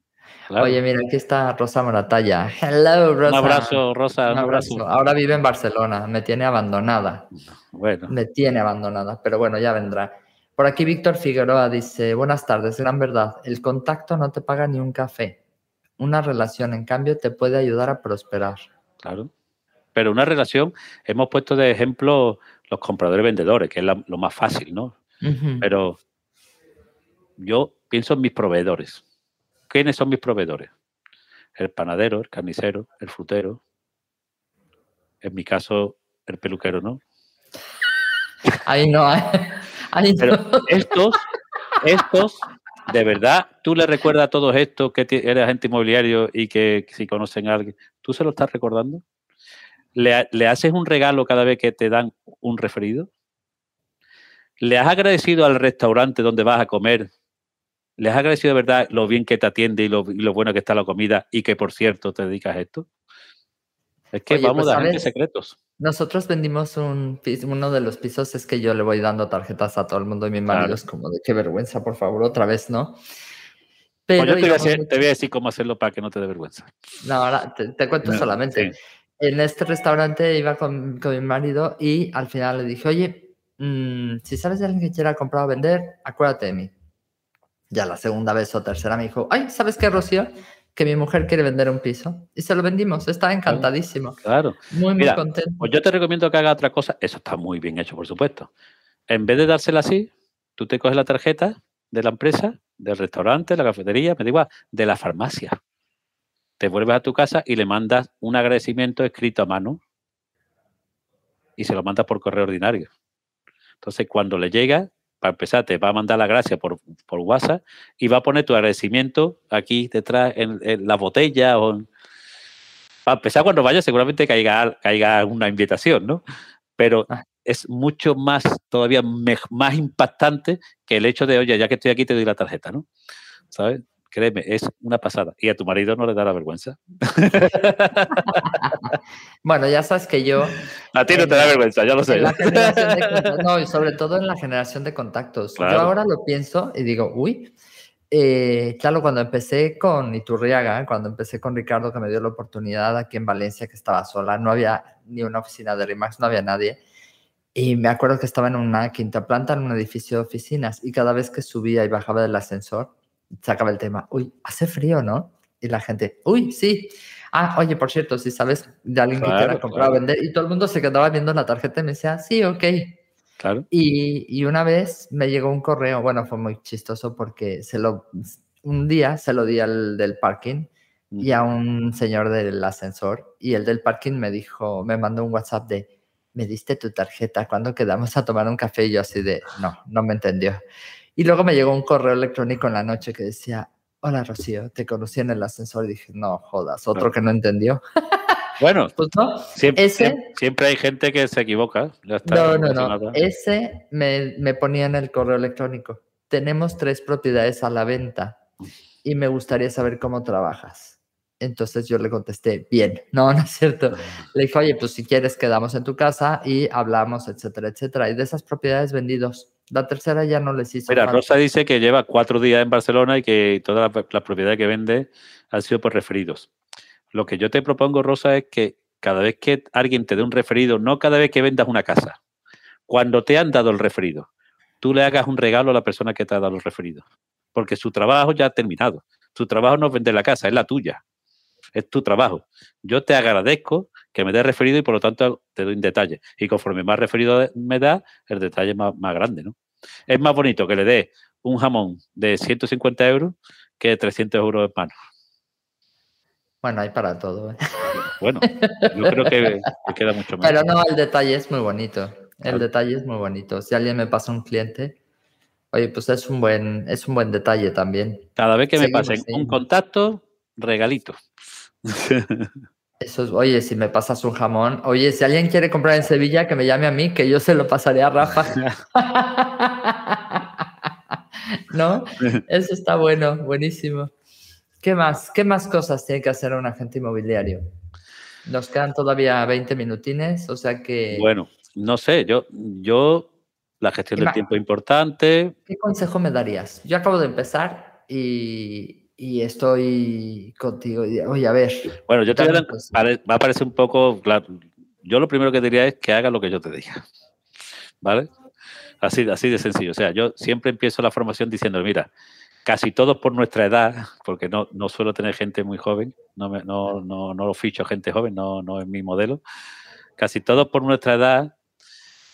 Oye, mira, aquí está Rosa Moratalla. Hello, Rosa. Un abrazo, Rosa. Un, abrazo. Ahora vive en Barcelona. Me tiene abandonada. Bueno. Me tiene abandonada, pero bueno, ya vendrá. Por aquí Víctor Figueroa dice, buenas tardes, gran verdad. El contacto no te paga ni un café. Una relación, en cambio, te puede ayudar a prosperar. Claro. Pero una relación, hemos puesto de ejemplo los compradores vendedores, que es lo más fácil, ¿no? Pero yo pienso en mis proveedores. ¿Quiénes son mis proveedores? El panadero, el carnicero, el frutero. En mi caso, el peluquero, ¿no? Ahí no, ahí Pero estos, estos, de verdad, tú le recuerdas a todos estos que eres agente inmobiliario y que si conocen a alguien, ¿tú se lo estás recordando? ¿Le, ¿Le, haces un regalo cada vez que te dan un referido? ¿Le has agradecido al restaurante donde vas a comer ¿Les has agradecido de verdad lo bien que te atiende y lo, bueno que está la comida y que, por cierto, te dedicas a esto? Es que vamos pues, a dar secretos. Nosotros vendimos un uno de los pisos, es que yo le voy dando tarjetas a todo el mundo y mi marido es como de qué vergüenza, por favor, otra vez, ¿no? Pero pues yo te voy, a decir, cómo hacerlo para que no te dé vergüenza. No, ahora te, cuento solamente. En este restaurante iba con, mi marido y al final le dije, oye, mm, si sabes de alguien que quiera comprar o vender, acuérdate de mí. Ya la segunda vez o tercera me dijo, ay, ¿sabes qué, Rocío? Que mi mujer quiere vender un piso. Y se lo vendimos. Está encantadísimo. Claro. Muy, muy contento. Pues yo te recomiendo que haga otra cosa. Eso está muy bien hecho, por supuesto. En vez de dársela así, tú te coges la tarjeta de la empresa, del restaurante, la cafetería, me da igual, de la farmacia. Te vuelves a tu casa y le mandas un agradecimiento escrito a mano y se lo mandas por correo ordinario. Entonces, cuando le llega, para empezar, te va a mandar la gracia por, por WhatsApp y va a poner tu agradecimiento aquí detrás en, la botella o Para empezar, cuando vaya seguramente caiga, caiga una invitación, ¿no? Pero ah. es mucho más, todavía más impactante que el hecho de, oye, ya que estoy aquí te doy la tarjeta, ¿no? ¿Sabes? Créeme, es una pasada. Y a tu marido no le da la vergüenza. bueno, ya sabes que yo. A ti no te da vergüenza, ya lo sé. no, y sobre todo en la generación de contactos. Yo ahora lo pienso y digo, uy, eh, claro, cuando empecé con Iturriaga, cuando empecé con Ricardo, que me dio la oportunidad aquí en Valencia, que estaba sola, no había ni una oficina de Remax, no había nadie. Y me acuerdo que estaba en una quinta planta, en un edificio de oficinas, y cada vez que subía y bajaba del ascensor, sacaba el tema, uy, hace frío, ¿no? Y la gente, uy, sí. Ah, oye, por cierto, si sabes de alguien que quiera comprar o vender, y todo el mundo se quedaba viendo la tarjeta y me decía, sí, ok. Claro. Y, y una vez me llegó un correo, bueno, fue muy chistoso porque se lo, un día se lo di al del parking y a un señor del ascensor, y el del parking me dijo, me mandó un WhatsApp de, me diste tu tarjeta, cuando quedamos a tomar un café? Y yo así de, no, no me entendió. Y luego me llegó un correo electrónico en la noche que decía, hola Rocío, te conocí en el ascensor y dije, no jodas, otro que no entendió. Bueno, pues no, siempre, siempre, hay gente que se equivoca. no, no, no. Ese me, me ponía en el correo electrónico. Tenemos tres propiedades a la venta y me gustaría saber cómo trabajas. Entonces yo le contesté, bien, no, no es cierto. Le dije, oye, pues si quieres quedamos en tu casa y hablamos, etcétera, etcétera. Y de esas propiedades vendidos, la tercera ya no les hizo. Mira, Rosa dice que lleva cuatro días en Barcelona y que todas las propiedades que vende han sido por referidos. Lo que yo te propongo, Rosa, es que cada vez que alguien te dé un referido, no cada vez que vendas una casa, cuando te han dado el referido, tú le hagas un regalo a la persona que te ha dado el referido. Porque su trabajo ya ha terminado. Su trabajo no es vender la casa, es la tuya es tu trabajo. Yo te agradezco que me des referido y por lo tanto te doy un detalle. Y conforme más referido me da, el detalle es más, grande, ¿no? Es más bonito que le dé un jamón de 150 euros que 300 euros en mano. Bueno, hay para todo. ¿eh? Bueno, yo creo que, queda mucho más. Pero no, el detalle es muy bonito. El detalle es muy bonito. Si alguien me pasa un cliente, oye, pues es un buen, es un buen detalle también. Cada vez que me pasen un contacto, regalito. Eso es, oye, si me pasas un jamón, oye, si alguien quiere comprar en Sevilla, que me llame a mí, que yo se lo pasaré a Rafa. ¿No? Eso está bueno, buenísimo. ¿Qué más? ¿Qué más cosas tiene que hacer un agente inmobiliario? Nos quedan todavía 20 minutines, o sea que... Bueno, no sé, yo, yo la gestión del tiempo es importante. ¿Qué consejo me darías? Yo acabo de empezar y, y estoy contigo. Oye, a ver. Bueno, yo te voy a, va a parecer un poco. Yo lo primero que diría es que haga lo que yo te diga. ¿Vale? Así, así de sencillo. O sea, yo siempre empiezo la formación diciendo, mira, casi todos por nuestra edad, porque no, no suelo tener gente muy joven, no, me, no, no, no lo ficho gente joven, no, no es mi modelo. Casi todos por nuestra edad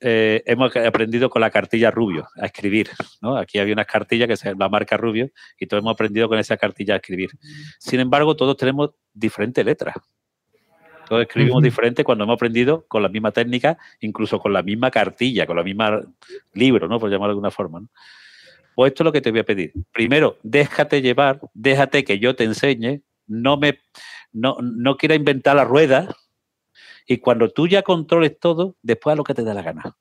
eh, hemos aprendido con la cartilla Rubio a escribir. ¿no? Aquí había una cartilla que se la marca Rubio y todos hemos aprendido con esa cartilla a escribir. Sin embargo, todos tenemos diferentes letras. Todos escribimos diferente cuando hemos aprendido con la misma técnica, incluso con la misma cartilla, con la misma libro, ¿no? por llamarlo de alguna forma. Pues esto es lo que te voy a pedir. Primero, déjate llevar, déjate que yo te enseñe, no me no, no quiera inventar la rueda, y cuando tú ya controles todo, después a lo que te dé la gana.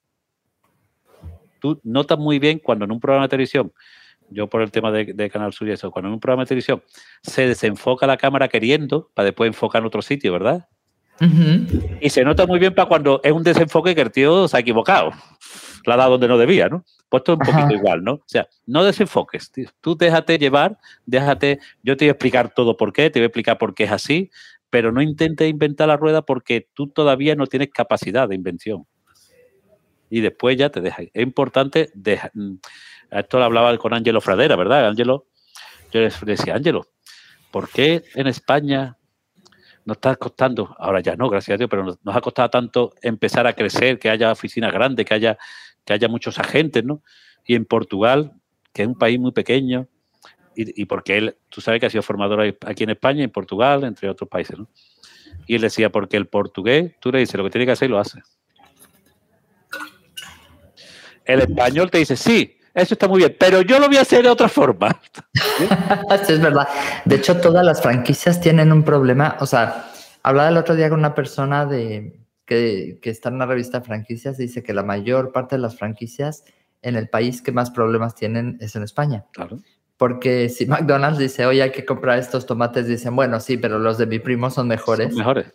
Tú notas muy bien cuando en un programa de televisión, yo por el tema de, Canal Sur y eso, cuando en un programa de televisión se desenfoca la cámara queriendo para después enfocar en otro sitio, ¿verdad? Y se nota muy bien para cuando es un desenfoque que el tío se ha equivocado. La ha dado donde no debía, ¿no? Pues esto es un poquito igual, ¿no? O sea, no desenfoques. Tú déjate llevar, déjate. Yo te voy a explicar todo por qué, te voy a explicar por qué es así, pero no intentes inventar la rueda porque tú todavía no tienes capacidad de invención. Y después ya te dejas. Es importante, mm, esto lo hablaba con Ángelo Fradera, ¿verdad? Ángelo, yo le decía, Ángelo, ¿por qué en España nos está costando, ahora ya no, gracias a Dios, pero nos, ha costado tanto empezar a crecer, que haya oficinas grandes, que haya, que haya muchos agentes, ¿no? Y en Portugal, que es un país muy pequeño, y, porque él, tú sabes que ha sido formador aquí en España, en Portugal, entre otros países, ¿no? Y él decía, porque el portugués, tú le dices lo que tiene que hacer y lo hace. El español te dice, sí, eso está muy bien, pero yo lo voy a hacer de otra forma. sí, es verdad. De hecho, todas las franquicias tienen un problema. O sea, hablaba el otro día con una persona de, que, que está en una revista de franquicias y dice que la mayor parte de las franquicias en el país que más problemas tienen es en España. Claro. Porque si McDonald's dice, oye, hay que comprar estos tomates, dicen, bueno, sí, pero los de mi primo son mejores. mejores.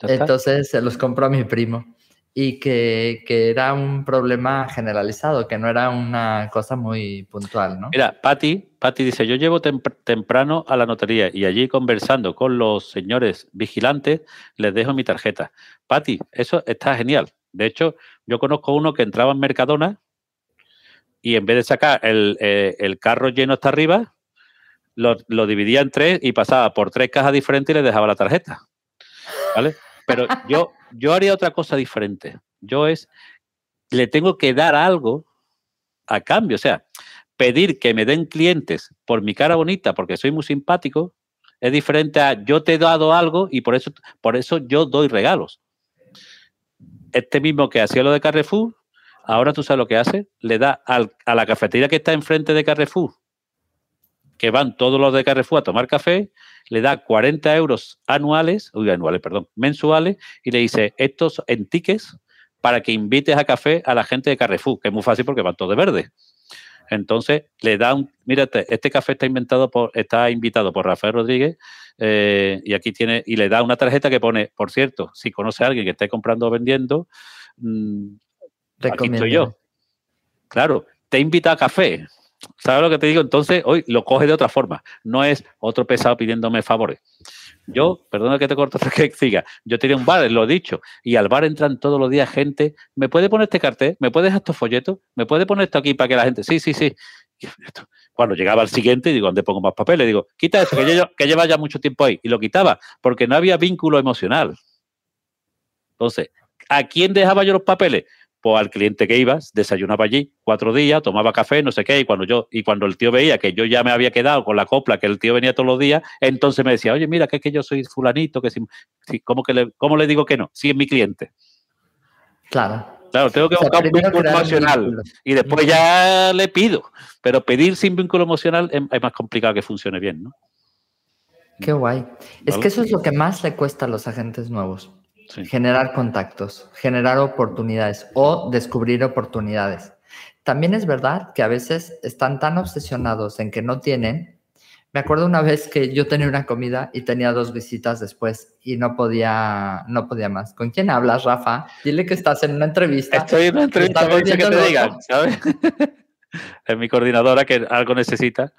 Entonces se los compró a mi primo. Y que, que, era un problema generalizado, que no era una cosa muy puntual, ¿no? Mira, Patti, Patty dice, yo llevo temprano a la notaría y allí conversando con los señores vigilantes, les dejo mi tarjeta. Patti, eso está genial. De hecho, yo conozco uno que entraba en Mercadona y en vez de sacar el, eh, el carro lleno hasta arriba, lo, lo, dividía en tres y pasaba por tres cajas diferentes y le dejaba la tarjeta. ¿Vale? Pero yo, yo haría otra cosa diferente. Yo es, le tengo que dar algo a cambio. O sea, pedir que me den clientes por mi cara bonita, porque soy muy simpático, es diferente a yo te he dado algo y por eso, por eso yo doy regalos. Este mismo que hacía lo de Carrefour, ahora tú sabes lo que hace, le da a la cafetería que está enfrente de Carrefour, que van todos los de Carrefour a tomar café, le da 40 euros anuales, uy, anuales, perdón, mensuales, y le dice, estos en tickets para que invites a café a la gente de Carrefour, que es muy fácil porque van todos de verde. Entonces le da un, mírate, este café está inventado por, está invitado por Rafael Rodríguez eh, y aquí tiene, y le da una tarjeta que pone, por cierto, si conoce a alguien que esté comprando o vendiendo, mmm, aquí estoy yo. Claro, te invita a café. ¿Sabes lo que te digo? Entonces, hoy lo coge de otra forma. No es otro pesado pidiéndome favores. Yo, perdona que te corto que siga, yo tenía un bar, lo he dicho, y al bar entran todos los días gente, ¿me puede poner este cartel? ¿Me puedes estos folletos? ¿Me puede poner esto aquí para que la gente, sí, sí, sí. Cuando llegaba al siguiente, digo, ¿dónde pongo más papeles? Digo, quita eso, que, que lleva ya mucho tiempo ahí. Y lo quitaba, porque no había vínculo emocional. Entonces, ¿a quién dejaba yo los papeles? Pues al cliente que ibas, desayunaba allí cuatro días, tomaba café, no sé qué, y cuando yo, y cuando el tío veía que yo ya me había quedado con la copla, que el tío venía todos los días, entonces me decía, oye, mira, que es que yo soy fulanito, que si, ¿cómo, que le, ¿cómo le digo que no? Si es mi cliente. Claro. Claro, tengo que buscar un vínculo emocional y después ya le pido, pero pedir sin vínculo emocional es, más complicado que funcione bien, ¿no? Qué guay. Es que eso es lo que más le cuesta a los agentes nuevos Generar contactos, generar oportunidades o descubrir oportunidades. También es verdad que a veces están tan obsesionados en que no tienen. Me acuerdo una vez que yo tenía una comida y tenía dos visitas después y no podía, no podía más. ¿Con quién hablas, Rafa? Dile que estás en una entrevista. Estoy en una entrevista, que te digan, ¿sabes? es mi coordinadora que algo necesita.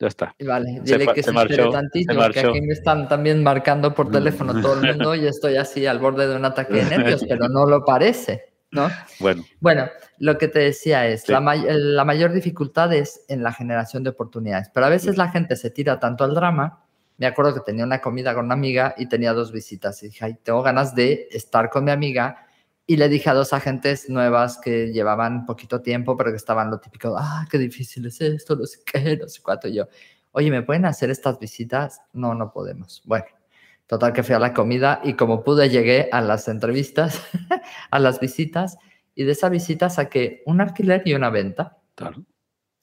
Ya está. Vale, dile que se, marchó, tantito, que aquí me están también marcando por teléfono todo el mundo y estoy así al borde de un ataque de nervios, pero no lo parece, ¿no? Bueno. Bueno, lo que te decía es, la, la, mayor dificultad es en la generación de oportunidades, pero a veces la gente se tira tanto al drama. Me acuerdo que tenía una comida con una amiga y tenía dos visitas y dije, Ay, tengo ganas de estar con mi amiga y le dije a dos agentes nuevas que llevaban poquito tiempo, pero que estaban lo típico, ah, qué difícil es esto, no sé qué, no sé cuánto. yo, oye, ¿me pueden hacer estas visitas? No, no podemos. Bueno, total que fui a la comida y como pude llegué a las entrevistas, a las visitas, y de esa visita saqué un alquiler y una venta. Claro.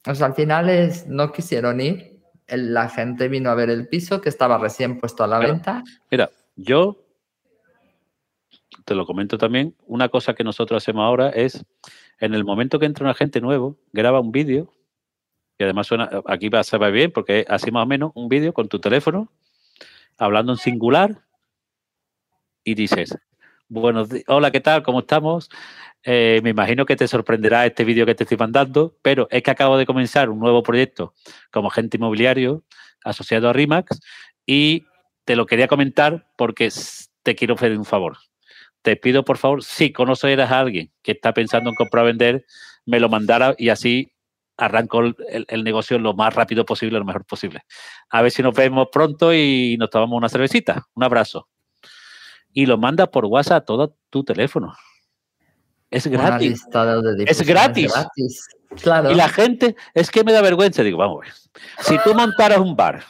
O sea, al final es, no quisieron ir, la gente vino a ver el piso que estaba recién puesto a la venta. Mira, yo te lo comento también, una cosa que nosotros hacemos ahora es, en el momento que entra un agente nuevo, graba un vídeo, que además suena, aquí va a ser bien, porque así más o menos un vídeo con tu teléfono, hablando en singular, y dices, bueno, hola, ¿qué tal? ¿Cómo estamos? Eh, me imagino que te sorprenderá este vídeo que te estoy mandando, pero es que acabo de comenzar un nuevo proyecto como agente inmobiliario asociado a RIMAX y te lo quería comentar porque te quiero pedir un favor te pido por favor, si conocieras a alguien que está pensando en comprar o vender, me lo mandara y así arranco el, negocio lo más rápido posible, lo mejor posible. A ver si nos vemos pronto y nos tomamos una cervecita. Un abrazo. Y lo manda por WhatsApp a todo tu teléfono. Es gratis. Es gratis. Claro. Y la gente, es que me da vergüenza. Digo, vamos a ver. Si tú montaras un bar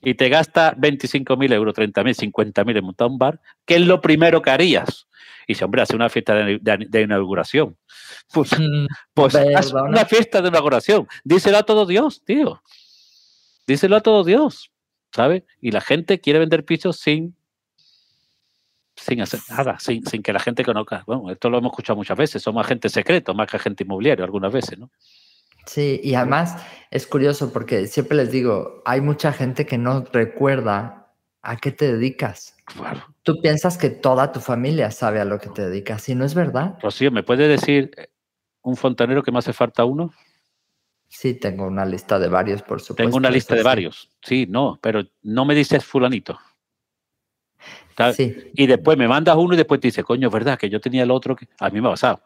y te gasta 25.000 euros, 30.000, 50.000 en montar un bar, ¿qué es lo primero que harías? Y dice, hombre, hace una fiesta de, inauguración. Pues, mm, pues una fiesta de inauguración. Díselo a todo Dios, tío. Díselo a todo Dios, ¿sabes? Y la gente quiere vender pisos sin sin hacer nada, sin, sin que la gente conozca. Bueno, esto lo hemos escuchado muchas veces. Somos agentes secretos más que agente inmobiliario algunas veces, ¿no? Sí, y además es curioso porque siempre les digo, hay mucha gente que no recuerda a qué te dedicas. Tú piensas que toda tu familia sabe a lo que te dedicas y no es verdad. Rocío, ¿me puede decir eh, un fontanero que me hace falta uno? Sí, tengo una lista de varios, por supuesto. Tengo una lista de varios. Sí, no, pero no me dices fulanito. Y después me mandas uno y después te dice, coño, es verdad que yo tenía el otro que a mí me ha pasado.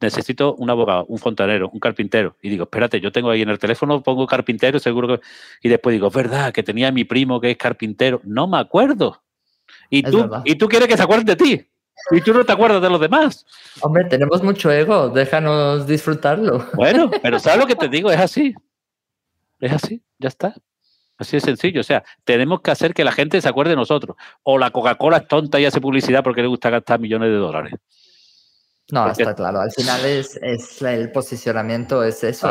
Necesito un abogado, un fontanero, un carpintero. Y digo, espérate, yo tengo ahí en el teléfono, pongo carpintero, seguro que. Y después digo, es verdad que tenía mi primo que es carpintero. No me acuerdo. Y, tú, y tú quieres que se acuerden de ti. Y tú no te acuerdas de los demás. Hombre, tenemos mucho ego, déjanos disfrutarlo. Bueno, pero ¿sabes lo que te digo? Es así. Es así, ya está. Así de sencillo. O sea, tenemos que hacer que la gente se acuerde de nosotros. O la Coca-Cola es tonta y hace publicidad porque le gusta gastar millones de dólares. No, está claro. Al final es, el posicionamiento, es eso.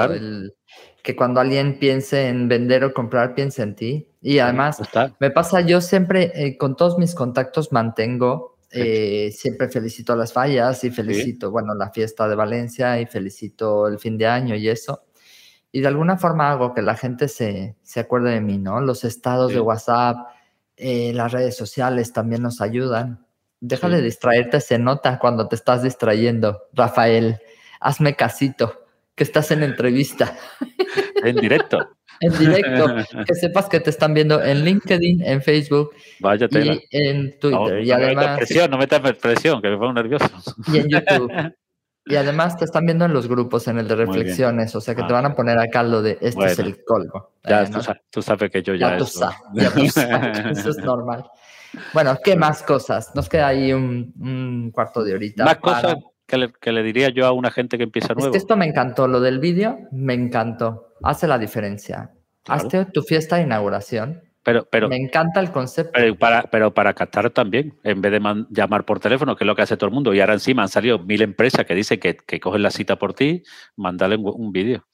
que cuando alguien piense en vender o comprar, piense en ti. Y además, me pasa, yo siempre eh, con todos mis contactos mantengo, eh, siempre felicito las fallas y felicito, bueno, la fiesta de Valencia y felicito el fin de año y eso y de alguna forma hago que la gente se, se acuerde de mí, ¿no? Los estados de WhatsApp, eh, las redes sociales también nos ayudan. Deja de distraerte, se nota cuando te estás distrayendo. Rafael, hazme casito, que estás en entrevista. En directo. en directo. Que sepas que te están viendo en LinkedIn, en Facebook Vaya y en Twitter. y además, presión, no metas presión, que me pongo nervioso. Y en YouTube. Y además te están viendo en los grupos, en el de reflexiones, o sea que te ah, van a poner acá lo de este es el colgo. Ya eh, tú, sabes que yo ya, ya, tú sabes, eso es normal. Bueno, ¿qué más cosas? Nos queda ahí un, cuarto de horita. Más cosas que le, diría yo a una gente que empieza nuevo. Es que esto me encantó, lo del vídeo me encantó, hace la diferencia. Hazte tu fiesta de inauguración pero, pero, Me encanta el concepto. Pero para, pero para captar también, en vez de llamar por teléfono, que es lo que hace todo el mundo, y ahora encima han salido mil empresas que dicen que, que cogen la cita por ti, mandale un, vídeo.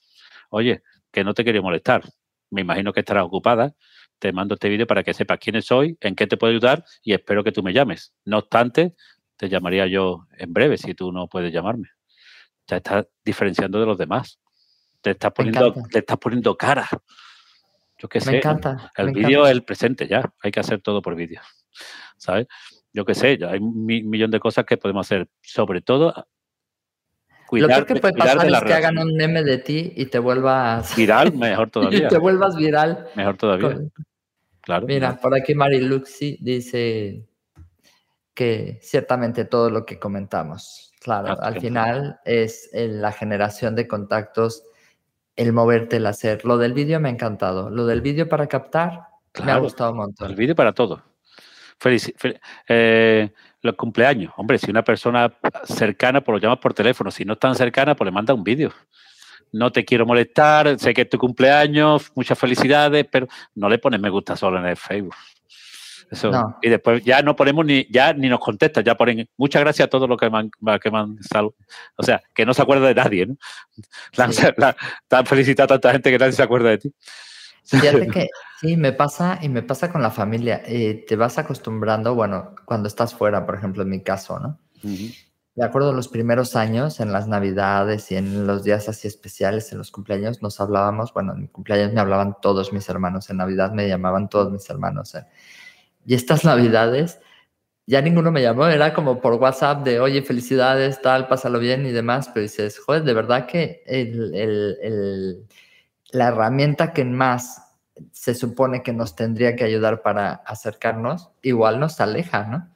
Oye, que no te quería molestar. Me imagino que estarás ocupada. Te mando este vídeo para que sepas quién soy, en qué te puedo ayudar y espero que tú me llames. No obstante, te llamaría yo en breve si tú no puedes llamarme. Ya estás diferenciando de los demás. Te estás poniendo, te estás poniendo cara. Yo qué sé. Me encanta. El vídeo es el presente ya. Hay que hacer todo por vídeo. ¿Sabes? Yo qué sé, hay un millón de cosas que podemos hacer. Sobre todo, cuidar, Lo que puede pasar es que hagan un meme de ti y te vuelvas... Viral, mejor todavía. y te vuelvas viral. Mejor todavía. Claro. Mira, por aquí Mariluxi dice que ciertamente todo lo que comentamos. Claro, ah, al final es la generación de contactos el moverte, el hacer. Lo del vídeo me ha encantado. Lo del vídeo para captar me ha gustado un montón. El vídeo para todo. Feliz, eh, los cumpleaños. Hombre, si una persona cercana, pues lo llamas por teléfono. Si no es tan cercana, pues le manda un vídeo. No te quiero molestar, sé que es tu cumpleaños, muchas felicidades, pero no le pones me gusta solo en el Facebook. Y después ya no ponemos ni, ya ni nos contesta, ya ponen muchas gracias a todos los que me han, que O sea, que no se acuerda de nadie, ¿no? La, han felicitado a tanta gente que nadie se acuerda de ti. Fíjate que sí, me pasa y me pasa con la familia. Eh, te vas acostumbrando, bueno, cuando estás fuera, por ejemplo, en mi caso, ¿no? De acuerdo, los primeros años, en las navidades y en los días así especiales, en los cumpleaños, nos hablábamos, bueno, en mi cumpleaños me hablaban todos mis hermanos, en Navidad me llamaban todos mis hermanos. ¿eh? Y estas navidades, ya ninguno me llamó, era como por WhatsApp de, oye, felicidades, tal, pásalo bien y demás, pero dices, joder, de verdad que la herramienta que más se supone que nos tendría que ayudar para acercarnos, igual nos aleja, ¿no?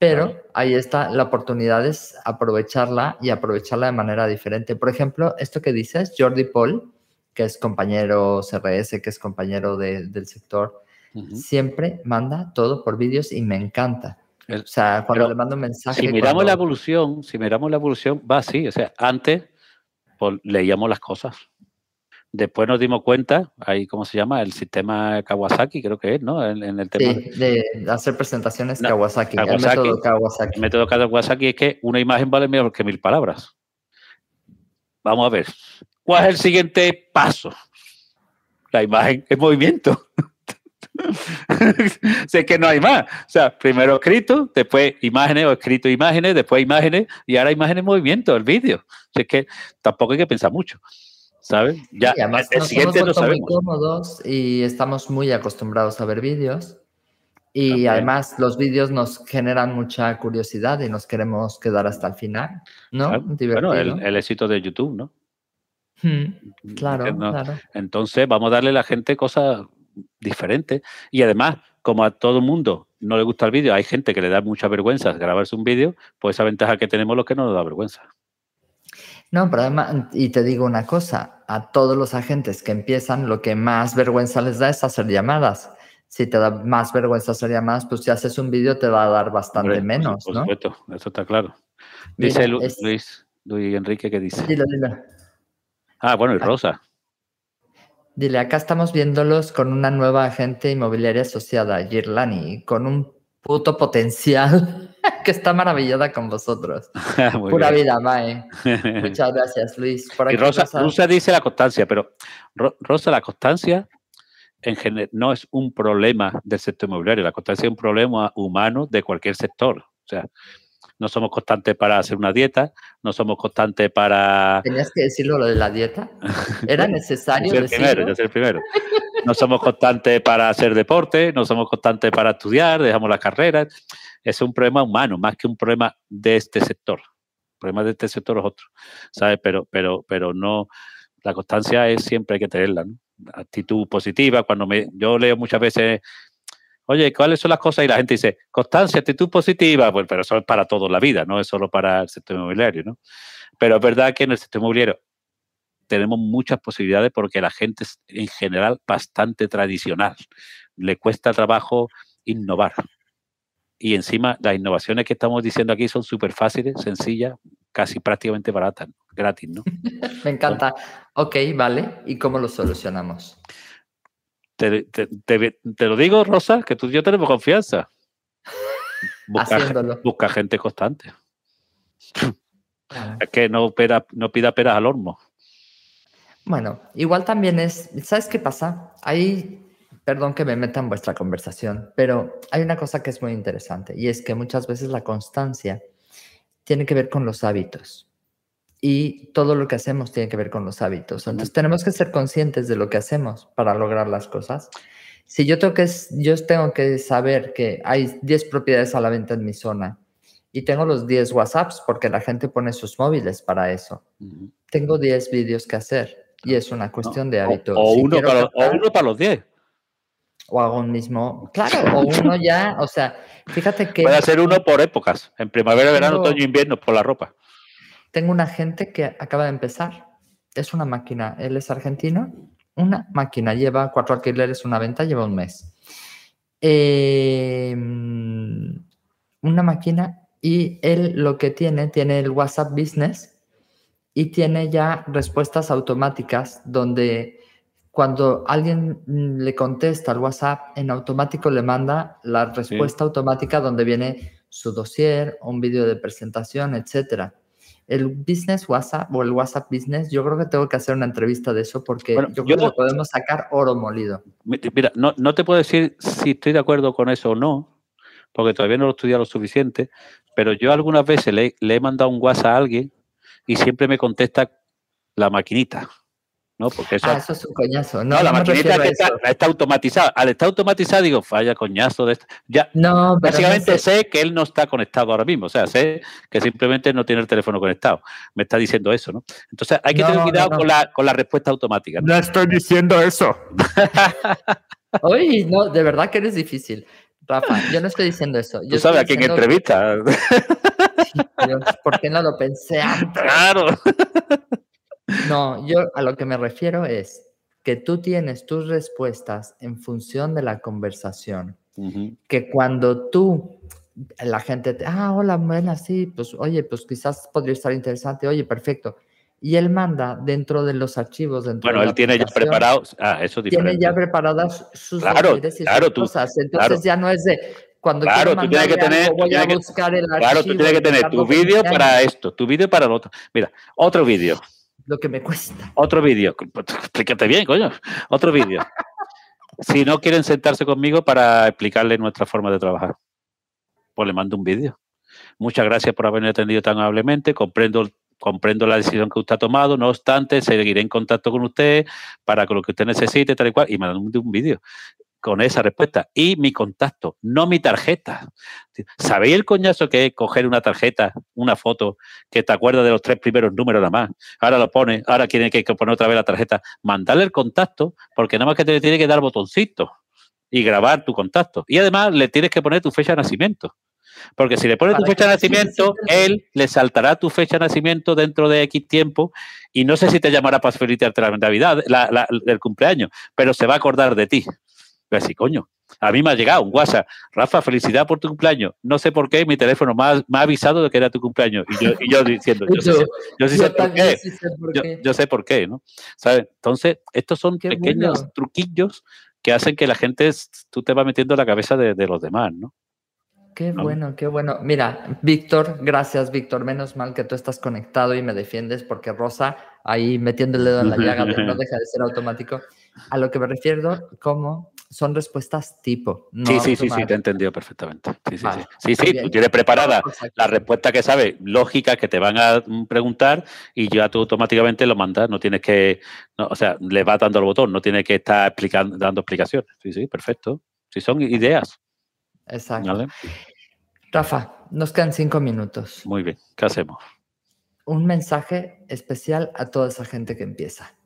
Pero ahí está, la oportunidad es aprovecharla y aprovecharla de manera diferente. Por ejemplo, esto que dices, Jordi Paul, que es compañero CRS, que es compañero del sector, siempre manda todo por vídeos y me encanta. o sea, cuando le mando un mensaje. Si miramos la evolución, si miramos la evolución, va así. O sea, antes pues, leíamos las cosas. Después nos dimos cuenta, ahí, ¿cómo se llama? El sistema Kawasaki, creo que es, ¿no? En, el tema sí, de hacer presentaciones Kawasaki, El método Kawasaki. El método Kawasaki es que una imagen vale mejor que mil palabras. Vamos a ver. ¿Cuál es el siguiente paso? La imagen es movimiento. sé que no hay más. O sea, primero escrito, después imágenes o escrito imágenes, después imágenes y ahora imágenes en movimiento, el vídeo. es que tampoco hay que pensar mucho. ¿Sabes? Ya, además el siguiente no sabemos. muy cómodos y estamos muy acostumbrados a ver vídeos. Y además los vídeos nos generan mucha curiosidad y nos queremos quedar hasta el final, ¿no? Bueno, el, éxito de YouTube, ¿no? Hmm, claro, claro. Entonces vamos a darle a la gente cosas diferente. Y además, como a todo el mundo no le gusta el vídeo, hay gente que le da mucha vergüenza grabarse un vídeo, pues esa ventaja que tenemos los que no nos da vergüenza. No, pero además, y te digo una cosa, a todos los agentes que empiezan, lo que más vergüenza les da es hacer llamadas. Si te da más vergüenza hacer llamadas, pues si haces un vídeo te va a dar bastante menos, por ¿no? supuesto, eso está claro. Dice Luis, Luis Enrique, ¿qué dice? Dilo, dilo. Ah, bueno, y Rosa. Dile, acá estamos viéndolos con una nueva agente inmobiliaria asociada, Girlani, con un puto potencial que está maravillada con vosotros. Pura vida, Mae. Muchas gracias, Luis. y Rosa, dice la constancia, pero Rosa, la constancia en general no es un problema del sector inmobiliario, la constancia es un problema humano de cualquier sector. O sea, no somos constantes para hacer una dieta, no somos constantes para... ¿Tenías que decirlo lo de la dieta? ¿Era necesario yo decirlo? Primero, yo soy el primero. No somos constantes para hacer deporte, no somos constantes para estudiar, dejamos las carreras. Es un problema humano, más que un problema de este sector. El problema de este sector es otro, ¿sabes? Pero, pero, pero no... La constancia es siempre hay que tenerla, ¿no? Actitud positiva. Cuando me, yo leo muchas veces oye, ¿cuáles son las cosas? Y la gente dice, constancia, actitud positiva, pues, pero eso es para toda la vida, no es solo para el sector inmobiliario, ¿no? Pero es verdad que en el sector inmobiliario tenemos muchas posibilidades porque la gente es en general bastante tradicional. Le cuesta trabajo innovar. Y encima las innovaciones que estamos diciendo aquí son súper fáciles, sencillas, casi prácticamente baratas, gratis, ¿no? Me encanta. Ok, vale. ¿Y cómo lo solucionamos? Te, lo digo, Rosa, que tú y yo tenemos confianza. Busca, busca gente constante. Es que no, no pida peras al horno. Bueno, igual también es, ¿sabes qué pasa? Hay, perdón que me meta en vuestra conversación, pero hay una cosa que es muy interesante y es que muchas veces la constancia tiene que ver con los hábitos y todo lo que hacemos tiene que ver con los hábitos. Entonces tenemos que ser conscientes de lo que hacemos para lograr las cosas. Si yo tengo que, yo tengo que saber que hay 10 propiedades a la venta en mi zona y tengo los 10 WhatsApps porque la gente pone sus móviles para eso, tengo 10 vídeos que hacer y es una cuestión de hábitos. O, uno, para, o uno para los 10 o hago un mismo, claro, o uno ya, o sea, fíjate que... Puede hacer uno por épocas, en primavera, verano, otoño, invierno, por la ropa. Tengo una gente que acaba de empezar. Es una máquina. Él es argentino. Una máquina. Lleva cuatro alquileres, una venta, lleva un mes. Em, una máquina y él lo que tiene, tiene el WhatsApp Business y tiene ya respuestas automáticas donde cuando alguien le contesta al WhatsApp, en automático le manda la respuesta automática donde viene su dossier, un vídeo de presentación, etcétera el business WhatsApp o el WhatsApp business, yo creo que tengo que hacer una entrevista de eso porque yo creo que podemos sacar oro molido. Mira, no, no, te puedo decir si estoy de acuerdo con eso o no, porque todavía no lo he estudiado lo suficiente, pero yo algunas veces le, le he mandado un WhatsApp a alguien y siempre me contesta la maquinita. ¿no? Porque eso, ah, eso es un coñazo. No, la maquinita está, automatizada. Al estar automatizada, digo, falla coñazo de esto. Ya, no, básicamente sé que él no está conectado ahora mismo. O sea, sé que simplemente no tiene el teléfono conectado. Me está diciendo eso, ¿no? Entonces hay que tener cuidado con, la, con la respuesta automática. No, estoy diciendo eso. Oye, no, de verdad que eres difícil. Rafa, yo no estoy diciendo eso. Tú sabes a quién entrevista. ¿Por qué no lo pensé antes? Claro. No, yo a lo que me refiero es que tú tienes tus respuestas en función de la conversación. Que cuando tú, la gente te, ah, hola, buena, sí, pues oye, pues quizás podría estar interesante, oye, perfecto. Y él manda dentro de los archivos. Dentro bueno, él tiene ya preparados, ah, eso Tiene ya preparadas sus claro, claro, cosas. Entonces ya no es de, cuando claro, tú tienes que tener, voy a buscar el Claro, tú tienes que tener tu vídeo para esto, tu vídeo para lo otro. Mira, otro vídeo lo que me cuesta. Otro vídeo. Explícate bien, coño. Otro vídeo. si no quieren sentarse conmigo para explicarle nuestra forma de trabajar, pues le mando un vídeo. Muchas gracias por haberme atendido tan amablemente. Comprendo, comprendo la decisión que usted ha tomado. No obstante, seguiré en contacto con usted para que lo que usted necesite, tal y cual. Y me un vídeo con esa respuesta. Y mi contacto, no mi tarjeta. ¿Sabéis el coñazo que es coger una tarjeta, una foto, que te acuerda de los tres primeros números nada más? Ahora lo pone, ahora tiene que poner otra vez la tarjeta. Mandarle el contacto, porque nada más que te tiene que dar botoncito. y grabar tu contacto. Y además le tienes que poner tu fecha de nacimiento. Porque si le pones tu fecha de nacimiento, él le saltará tu fecha de nacimiento dentro de X tiempo y no sé si te llamará para felicitarte la Navidad, la, la, el cumpleaños, pero se va a acordar de ti. Voy a decir, coño, a mí me ha llegado un WhatsApp, Rafa, felicidad por tu cumpleaños. No sé por qué mi teléfono me ha, me ha avisado de que era tu cumpleaños. Y yo, y yo diciendo, yo, sí, yo, sí sé, por qué. Sé por yo, qué. yo, sé por qué, ¿no? ¿Sabes? Entonces, estos son qué pequeños bueno. truquillos que hacen que la gente, tú te vas metiendo en la cabeza de, de los demás, ¿no? Qué bueno, qué bueno. Mira, Víctor, gracias, Víctor. Menos mal que tú estás conectado y me defiendes porque Rosa, ahí metiendo el dedo en la llaga, no deja de ser automático. A lo que me refiero, como son respuestas tipo. No sí, sí, sí, sí, te he entendido perfectamente. Sí, sí, vale. sí. sí, sí tú tienes preparada la respuesta que sabes, lógica, que te van a preguntar y ya tú automáticamente lo mandas. No tienes que, no, o sea, le vas dando el botón, no tienes que estar explicando, dando explicaciones. Sí, sí, perfecto. Sí, son ideas. Exacto. ¿Vale? Rafa, nos quedan cinco minutos. Muy bien, ¿qué hacemos? Un mensaje especial a toda esa gente que empieza.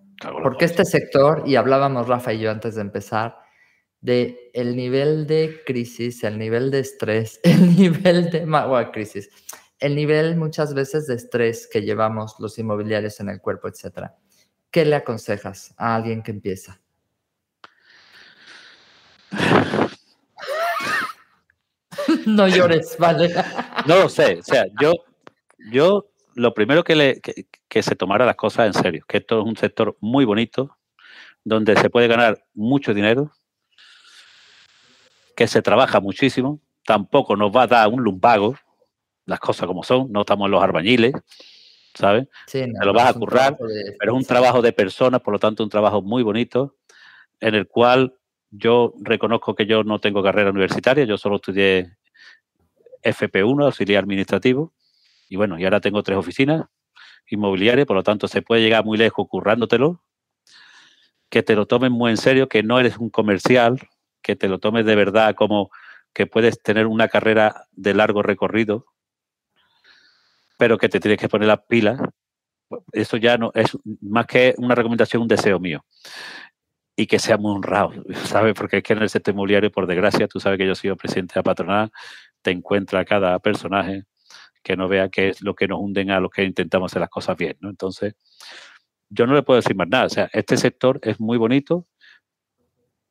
Porque este sector, y hablábamos Rafa y yo antes de empezar, de el nivel de crisis, el nivel de estrés, el nivel de bueno, crisis, el nivel muchas veces de estrés que llevamos los inmobiliarios en el cuerpo, etcétera. ¿Qué le aconsejas a alguien que empieza? no llores, vale. No lo sé, o sea, yo, yo lo primero que, le, que, que se tomara las cosas en serio, que esto es un sector muy bonito, donde se puede ganar mucho dinero, que se trabaja muchísimo, tampoco nos va a dar un lumbago, las cosas como son, no estamos en los arbañiles, ¿sabes? Sí, no, Te lo vas a currar, de... pero es un trabajo de personas, por lo tanto un trabajo muy bonito, en el cual yo reconozco que yo no tengo carrera universitaria, yo solo estudié FP1, auxiliar administrativo, y bueno, y ahora tengo tres oficinas inmobiliarias, por lo tanto se puede llegar muy lejos currándotelo, que te lo tomen muy en serio, que no eres un comercial, que te lo tomes de verdad como que puedes tener una carrera de largo recorrido, pero que te tienes que poner las pilas. Eso ya no es más que una recomendación, un deseo mío. Y que sea muy honrado, ¿sabes? Porque es que en el sector inmobiliario, por desgracia, tú sabes que yo he sido presidente de la patronal, te encuentra cada personaje que no vea qué es lo que nos hunden a los que intentamos hacer las cosas bien, ¿no? Entonces, yo no le puedo decir más nada. O sea, este sector es muy bonito,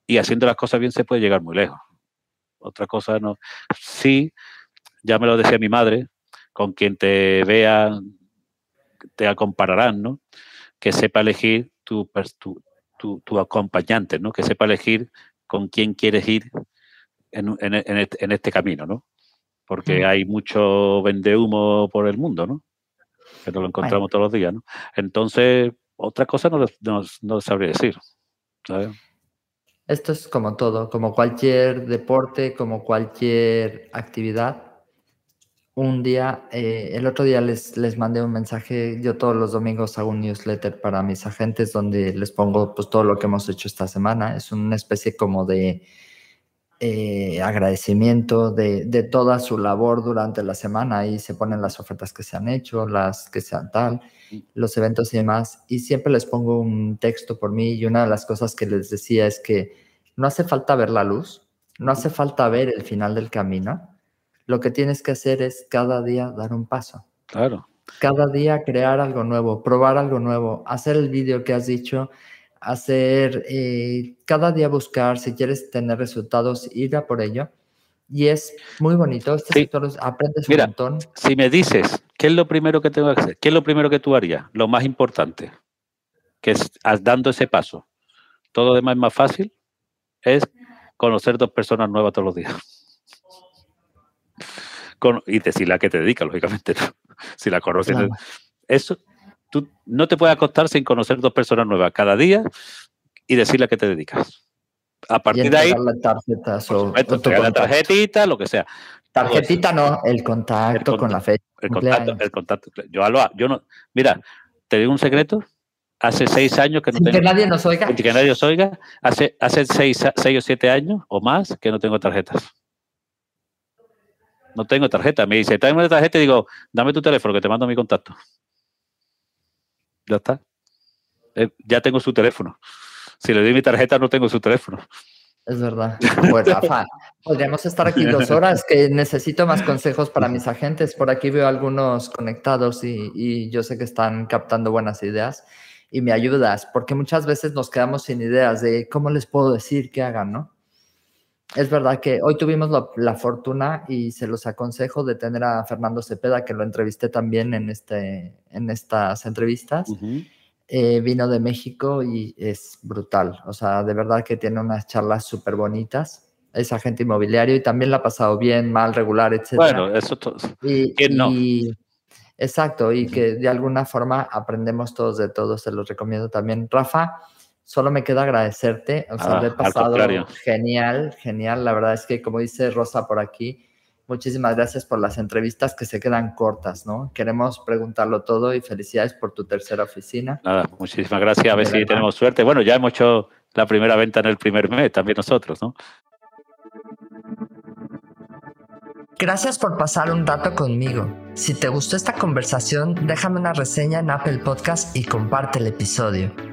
y haciendo las cosas bien se puede llegar muy lejos. Otra cosa no. Sí, ya me lo decía mi madre, con quien te vea, te compararán, ¿no? Que sepa elegir tu, tu, tu, tu acompañante, ¿no? Que sepa elegir con quién quieres ir en, en, este, en este, camino, ¿no? Porque hay mucho vende humo por el mundo, ¿no? Que nos lo encontramos bueno. todos los días, ¿no? Entonces, otra cosa no, no, no sabría decir, ¿sabes? Esto es como todo, como cualquier deporte, como cualquier actividad. Un día, eh, el otro día les, les mandé un mensaje, yo todos los domingos hago un newsletter para mis agentes donde les pongo pues todo lo que hemos hecho esta semana. Es una especie como de eh, agradecimiento de, de, toda su labor durante la semana. Ahí se ponen las ofertas que se han hecho, las que sean tal, los eventos y demás. Y siempre les pongo un texto por mí y una de las cosas que les decía es que no hace falta ver la luz, no hace falta ver el final del camino. Lo que tienes que hacer es cada día dar un paso. Claro. Cada día crear algo nuevo, probar algo nuevo, hacer el vídeo que has dicho, hacer eh, cada día buscar, si quieres tener resultados, ir a por ello. Y es muy bonito. Este sí. sector aprendes Mira, un montón. Si me dices, ¿qué es lo primero que tengo que hacer? ¿Qué es lo primero que tú harías? Lo más importante, que es dando ese paso. Todo lo demás es más fácil, es conocer dos personas nuevas todos los días. Con, y decirle a qué te dedicas, lógicamente. ¿no? Si la conoces. Claro. Eso, tú no te puedes acostar sin conocer dos personas nuevas cada día y decirle a qué te dedicas. A partir de ahí. O, supuesto, o la tarjetita, lo que sea. Tarjetita no, el contacto, el con la fecha. El contacto, el contacto. Yo, yo no. Mira, te digo un secreto. Hace seis años que no sin tengo. Que nadie nos oiga. Que nadie nos oiga. Hace, hace seis, seis o siete años o más que no tengo tarjetas. No tengo tarjeta. Me dice, tráeme una tarjeta y digo, dame tu teléfono que te mando mi contacto ya está. Eh, ya tengo su teléfono. Si le doy mi tarjeta, no tengo su teléfono. Es verdad. Pues Rafa, podríamos estar aquí dos horas, que necesito más consejos para mis agentes. Por aquí veo algunos conectados y, y, yo sé que están captando buenas ideas y me ayudas, porque muchas veces nos quedamos sin ideas de cómo les puedo decir que hagan, ¿no? Es verdad que hoy tuvimos la, fortuna y se los aconsejo de tener a Fernando Cepeda, que lo entrevisté también en, este, en estas entrevistas. Eh, vino de México y es brutal. O sea, de verdad que tiene unas charlas súper bonitas. Es agente inmobiliario y también la ha pasado bien, mal, regular, etc. Bueno, eso todo. Y, exacto, y que de alguna forma aprendemos todos de todos. Se los recomiendo también. Rafa, solo me queda agradecerte. O sea, ah, pasado genial, genial. La verdad es que, como dice Rosa por aquí, muchísimas gracias por las entrevistas que se quedan cortas, ¿no? Queremos preguntarlo todo y felicidades por tu tercera oficina. Nada, muchísimas gracias. A ver si tenemos suerte. Bueno, ya hemos hecho la primera venta en el primer mes, también nosotros, ¿no? Gracias por pasar un rato conmigo. Si te gustó esta conversación, déjame una reseña en Apple Podcast y comparte el episodio.